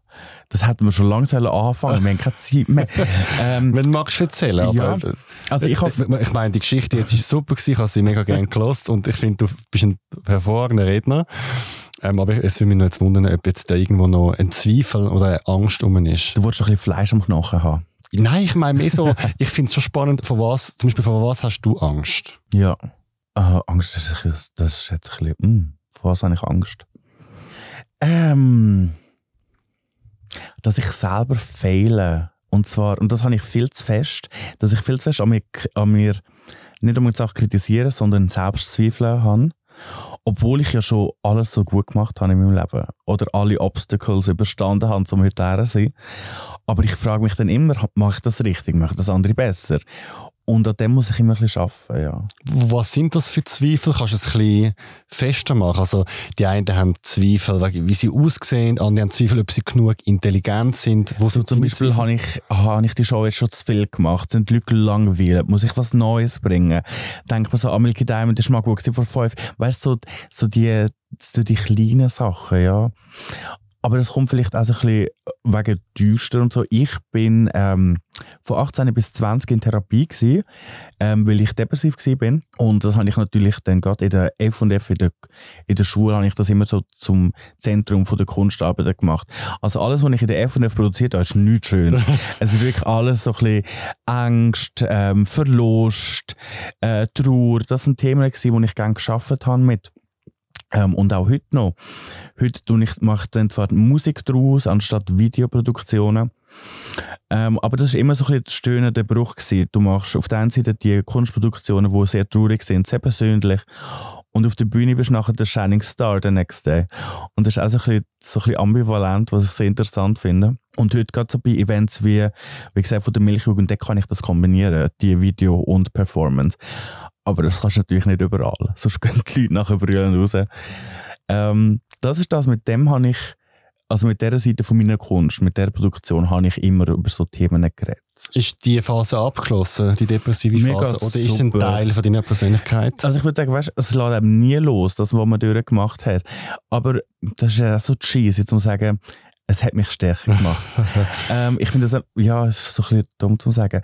das hätten wir schon langsam anfangen. Wir haben keine Zeit mehr. <laughs> Ähm, Wenn du magst, erzählen. Ja. Aber, also ich hoffe, ich meine, die Geschichte jetzt ist super gewesen, ich habe sie mega gerne gelost und ich finde, du bist ein hervorragender Redner. Ähm, aber es würde mich noch jetzt wundern, ob jetzt da irgendwo noch ein Zweifel oder eine Angst um ist. Du wolltest ein bisschen Fleisch am Knochen haben. Nein, ich meine mehr so, <laughs> ich finde es schon spannend, vor was, zum Beispiel vor was hast du Angst? Ja. Äh, Angst, das ist, das jetzt ein bisschen, mm, vor was habe ich Angst? Ähm, dass ich selber fehle. Und zwar, und das habe ich viel zu fest, dass ich viel zu fest an mir, an mir nicht unbedingt Sachen kritisieren, sondern Selbstzweifel habe. Obwohl ich ja schon alles so gut gemacht habe in meinem Leben. Oder alle Obstacles überstanden habe, um heute zu sein. Aber ich frage mich dann immer, mache ich das richtig? Mache ich das andere besser? Und an dem muss ich immer ein bisschen arbeiten, ja. Was sind das für Zweifel? Kannst du es ein bisschen fester machen? Also, die einen haben Zweifel, wie sie aussehen, andere haben Zweifel, ob sie genug intelligent sind. Wo So sind zum Beispiel habe ich, habe ich die Show jetzt schon zu viel gemacht. Sind die Leute langweilig? Muss ich was Neues bringen? Denkt man so, Amelie Diamond ist mal gut vor fünf. Weißt du, so, so die, so die kleinen Sachen, ja. Aber das kommt vielleicht auch so ein bisschen wegen Düster und so. Ich bin ähm, von 18 bis 20 in Therapie gewesen, ähm, weil ich depressiv gewesen bin. Und das habe ich natürlich dann gerade in der F&F in der, in der Schule habe ich das immer so zum Zentrum von der Kunstarbeit gemacht. Also alles, was ich in der F&F produziert habe, ist nichts schön. <laughs> es ist wirklich alles so ein bisschen Angst, ähm, Verlust, äh, Trauer. Das sind Themen gewesen, die ich gerne geschafft habe mit. Ähm, und auch heute noch. Heute mache ich dann zwar Musik draus, anstatt Videoproduktionen. Ähm, aber das war immer so ein bisschen der stöhnende Bruch. Gewesen. Du machst auf der einen Seite die Kunstproduktionen, die sehr traurig sind, sehr persönlich. Und auf der Bühne bist du nachher der Shining Star the next day. Und das ist auch so ein bisschen, so ein bisschen ambivalent, was ich sehr interessant finde. Und heute gerade so bei Events wie, wie gesagt, von der Milchjugend, da kann ich das kombinieren, die Video und Performance. Aber das kannst du natürlich nicht überall. <laughs> Sonst gehen die Leute nachher brüllen raus. Ähm, das ist das, mit dem habe ich, also mit dieser Seite von meiner Kunst, mit der Produktion, habe ich immer über so Themen geredet. Ist die Phase abgeschlossen, die depressive Mir Phase? Oder ist es ein super. Teil von deiner Persönlichkeit? Also ich würde sagen, weißt, es lässt eben nie los, das, was man durchgemacht hat. Aber das ist ja so cheesy, zu sagen, es hat mich stärker gemacht. <laughs> ähm, ich finde das, ja, es ist so ein bisschen dumm zu sagen.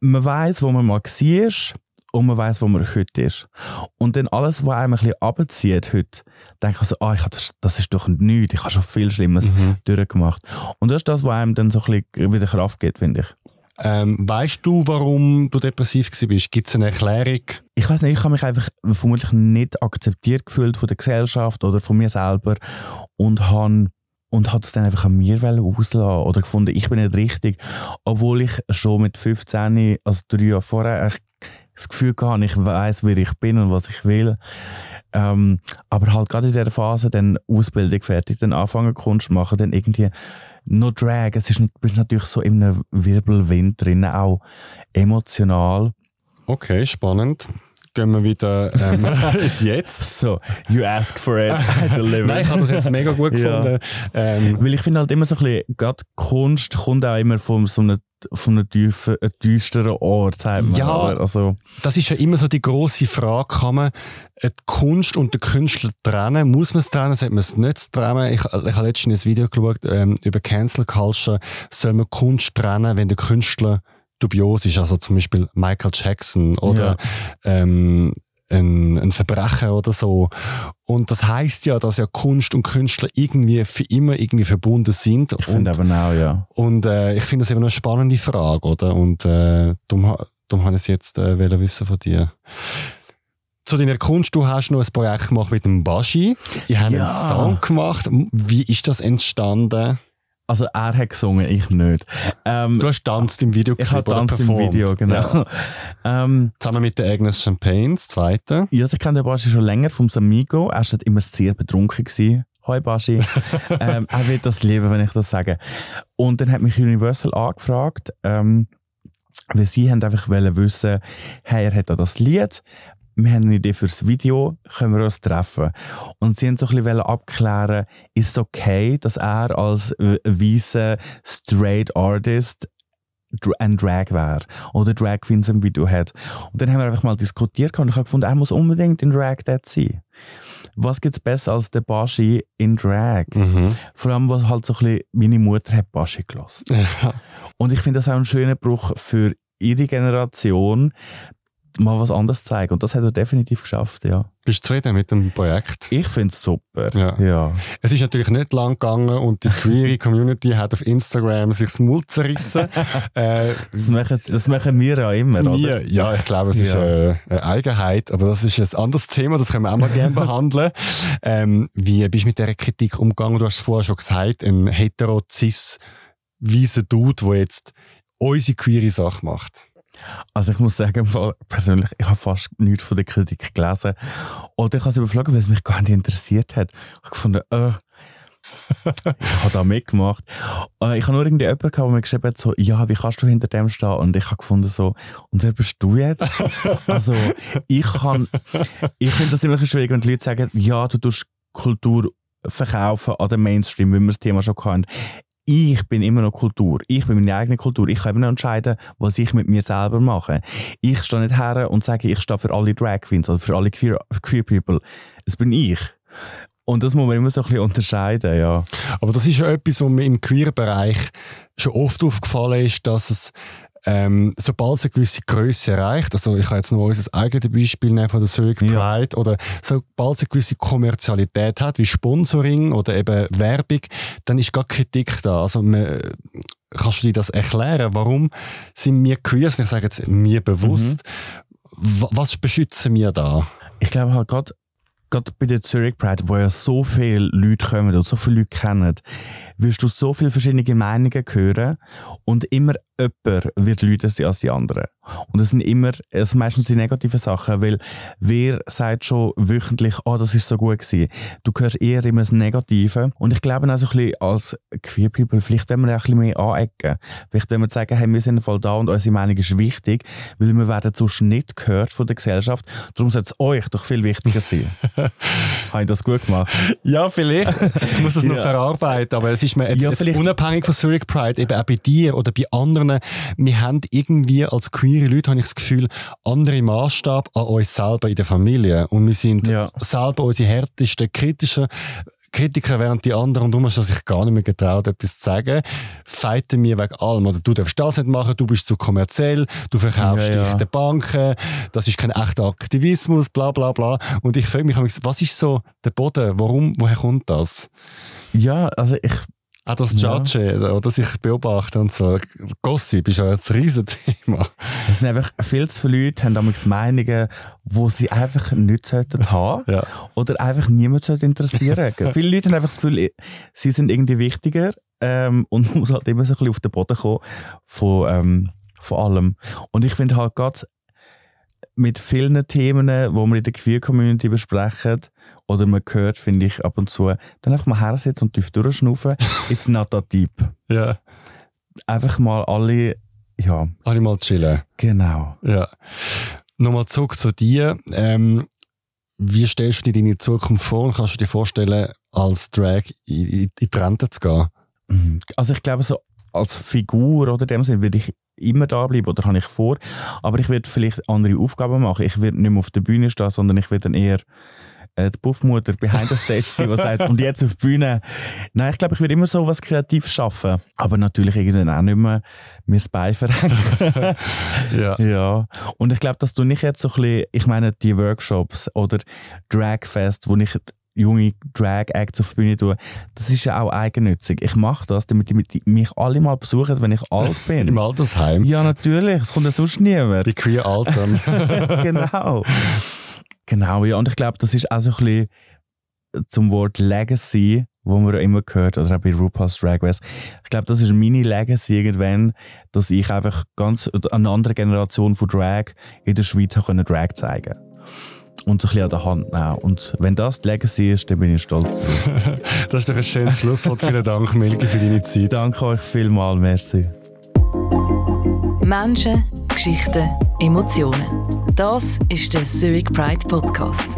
Man weiß, wo man mal war und man weiß, wo man heute ist. Und dann alles, was einem ein bisschen abzieht heute, denke ich so, ah, ich das, das ist doch nichts, ich habe schon viel Schlimmes Mhm. durchgemacht. Und das ist das, was einem dann so ein bisschen wieder Kraft gibt, finde ich. Ähm, weißt du, warum du depressiv bist? Gibt es eine Erklärung? ich weiß nicht, ich habe mich einfach vermutlich nicht akzeptiert gefühlt von der Gesellschaft oder von mir selber und habe und hat es dann einfach an mir auslassen oder gefunden, ich bin nicht richtig, obwohl ich schon mit 15, also drei Jahre vorher, das Gefühl hatte, ich weiß, wer ich bin und was ich will. Ähm, aber halt gerade in dieser Phase dann Ausbildung fertig, dann anfangen Kunst machen, dann irgendwie noch Drag. Es ist, bist natürlich so in einem Wirbelwind drin, auch emotional. Okay, spannend. Gehen wir wieder ähm, <laughs> <laughs> ins Jetzt. So, you ask for it, I <laughs> deliver. Nein, ich habe das jetzt mega gut Ja. gefunden. Ähm, Weil ich finde halt immer so ein bisschen, gerade Kunst kommt auch immer von so einem, von einem tiefen, äh, düsteren Ort, sagt man. Ja. Aber Also, das ist ja immer so die große Frage, kann man die Kunst und den Künstler trennen? Muss man es trennen? Sollte man es nicht trennen? Ich, ich habe letztens ein Video geschaut ähm, über Cancel Culture. Soll man Kunst trennen, wenn der Künstler dubios ist? Also zum Beispiel Michael Jackson oder ähm, ein, ein Verbrecher oder so. Und das heißt ja, dass ja Kunst und Künstler irgendwie für immer irgendwie verbunden sind. ich und finde aber auch, ja. und äh, ich finde das eben eine spannende Frage, oder? Und äh, darum, darum habe ich es jetzt äh, wissen von dir. Zu deiner Kunst, du hast noch ein Projekt gemacht mit dem Baschi. Ihr habt Ja. einen Song gemacht. Wie ist das entstanden? Also, er hat gesungen, ich nicht. Ähm, Du hast tanzt im Video ich habe Tanz im. Video, genau. Ja. <laughs> ähm, Zusammen mit der Agnes Champagne, das zweite. ja, also ich kenne den Baschi schon länger vom Samigo. Er war halt immer sehr betrunken. Gewesen. Hoi Baschi. <laughs> ähm, er wird das lieben, wenn ich das sage. Und dann hat mich Universal angefragt, ähm, weil sie haben einfach wollen wissen, hey, er hat da das Lied, wir haben eine Idee fürs Video, können wir uns treffen? Und sie haben so ein bisschen abklären, ist es okay, dass er als weißer straight Artist ein Drag wäre oder Drag Queens im Video hat. Und dann haben wir einfach mal diskutiert und ich habe gefunden, er muss unbedingt in Drag dort sein. Was gibt's besser als der Baschi in Drag? Mhm. Vor allem, was halt so ein bisschen, meine Mutter hat Baschi gelassen. <laughs> Und ich finde das auch ein schöner Bruch für ihre Generation. Mal was anderes zeigen. Und das hat er definitiv geschafft, ja. Bist du zufrieden mit dem Projekt? Ich finde es super. Ja. ja. Es ist natürlich nicht lang gegangen und die queere Community hat auf Instagram sich das Mund zerrissen. <laughs> äh, Das machen, das machen wir ja immer, oder? wir, ja, ich glaube, es ist Ja. äh, eine Eigenheit, aber das ist ein anderes Thema, das können wir auch mal gerne <laughs> behandeln. Ähm, wie bist du mit dieser Kritik umgegangen? Du hast es vorher schon gesagt, ein hetero cis weiser Dude, der jetzt unsere queere Sache macht. Also ich muss sagen, persönlich, ich habe fast nichts von der Kritik gelesen. Oder ich habe es überflogen, weil es mich gar nicht interessiert hat. Ich habe gefunden, äh, <laughs> ich habe da mitgemacht. Äh, ich habe nur irgendwie jemanden gehabt, der mir geschrieben hat, so, ja, wie kannst du hinter dem stehen? Und ich habe gefunden so, und wer bist du jetzt? <laughs> also, ich kann, ich finde das immer schwierig, wenn die Leute sagen, ja, du tust Kultur verkaufen an den Mainstream, wie wir das Thema schon hatten. Ich bin immer noch Kultur. Ich bin meine eigene Kultur. Ich kann immer noch entscheiden, was ich mit mir selber mache. Ich stehe nicht her und sage, ich stehe für alle Drag Queens oder für alle Queer, queer People. Es bin ich. Und das muss man immer so ein bisschen unterscheiden, ja. Aber das ist ja etwas, was mir im Queer-Bereich schon oft aufgefallen ist, dass es ähm, sobald es eine gewisse Größe erreicht, also ich kann jetzt noch unser eigenes Beispiel nehmen von der Zurich Ja. Pride, oder sobald es eine gewisse Kommerzialität hat, wie Sponsoring oder eben Werbung, dann ist gar Kritik da. Also man, kannst du dir das erklären? Warum sind wir Queers, ich sage jetzt mir bewusst, wa- was beschützen wir da? Ich glaube halt gerade gerade bei der Zurich Pride, wo ja so viele Leute kommen und so viele Leute kennen, wirst du so viele verschiedene Meinungen hören und immer jemand wird lauter sein als die anderen. Und es sind immer, es sind meistens die negativen Sachen, weil wer sagt schon wöchentlich, oh, das ist so gut gewesen. Du hörst eher immer das Negative. Und ich glaube auch so ein bisschen als Queer People, vielleicht wollen wir auch ein bisschen mehr anecken. Vielleicht wollen wir sagen, hey, wir sind voll da und unsere Meinung ist wichtig, weil wir werden sonst nicht gehört von der Gesellschaft. Darum sollte es euch doch viel wichtiger sein. <laughs> Habe ich das gut gemacht? Ja, vielleicht. Ich muss das noch Ja. verarbeiten, aber es ist mir jetzt, Ja, jetzt unabhängig von Zurich Pride, eben auch bei dir oder bei anderen, wir haben irgendwie als queere Leute, habe ich das Gefühl, andere Maßstab an uns selber in der Familie. Und wir sind Ja. selber unsere härtesten, kritischen Kritiker, während die anderen, und darum hast du sich gar nicht mehr getraut, etwas zu sagen, fighten mir wegen allem. Oder du darfst das nicht machen, du bist zu kommerziell, du verkaufst Ja, ja. dich den Banken, das ist kein echter Aktivismus, bla bla bla. Und ich frage mich, was ist so der Boden? Warum, woher kommt das? Ja, also ich, Auch das Ja. Judge oder sich beobachten und so. Gossip ist ja ein Riesenthema. es sind einfach viel zu viele Leute, haben damals Meinungen, die sie einfach nicht sollten <laughs> haben. Ja. Oder einfach niemand sollte interessieren. <laughs> viele Leute haben einfach das Gefühl, sie sind irgendwie wichtiger ähm, <laughs> und man muss halt immer so ein bisschen auf den Boden kommen von, ähm, von allem. Und ich finde halt gerade mit vielen Themen, die wir in der Queer-Community besprechen, oder man hört, finde ich, ab und zu, dann einfach mal hersetzen und tief durchschnaufen. <laughs> It's not that deep. Ja. Einfach mal alle, ja, Alle mal chillen. genau. Ja. Nochmal zurück zu dir. Ähm, wie stellst du dir deine Zukunft vor? Und kannst du dir vorstellen, als Drag in, in, in die Rente zu gehen? Mhm. Also ich glaube, so als Figur oder dem Sinne würde ich immer da bleiben oder habe ich vor. Aber ich werde vielleicht andere Aufgaben machen. Ich werde nicht mehr auf der Bühne stehen, sondern ich werde dann eher äh, die Puffmutter behind the stage sein, die sagt, und jetzt auf die Bühne. Nein, ich glaube, ich werde immer so was Kreatives schaffen. Aber natürlich irgendwann auch nicht mehr mir das Bein verrenken. <laughs> Ja. ja. Und ich glaube, dass du nicht jetzt so ein bisschen, ich meine, die Workshops oder Dragfest, wo ich junge Drag-Acts auf die Bühne tue, das ist ja auch eigennützig. Ich mache das, damit die mich alle mal besuchen, wenn ich alt <laughs> Im bin. Altersheim. ja, natürlich. Es kommt ja sonst niemand. Die queer Altern. <laughs> genau. Genau, ja. Und ich glaube, das ist auch so ein bisschen zum Wort Legacy, wo man immer gehört, oder auch bei RuPaul's Drag Race. Ich glaube, das ist meine Legacy irgendwann, dass ich einfach ganz eine andere Generation von Drag in der Schweiz habe können Drag zeigen und so ein bisschen an der Hand nehmen. Und wenn das die Legacy ist, dann bin ich stolz drauf. <laughs> Das ist doch ein schönes Schlusswort. Vielen Dank, Milke, für deine Zeit. Danke euch vielmals, merci. Menschen, Geschichten, Emotionen. Das ist der Zurich Pride Podcast.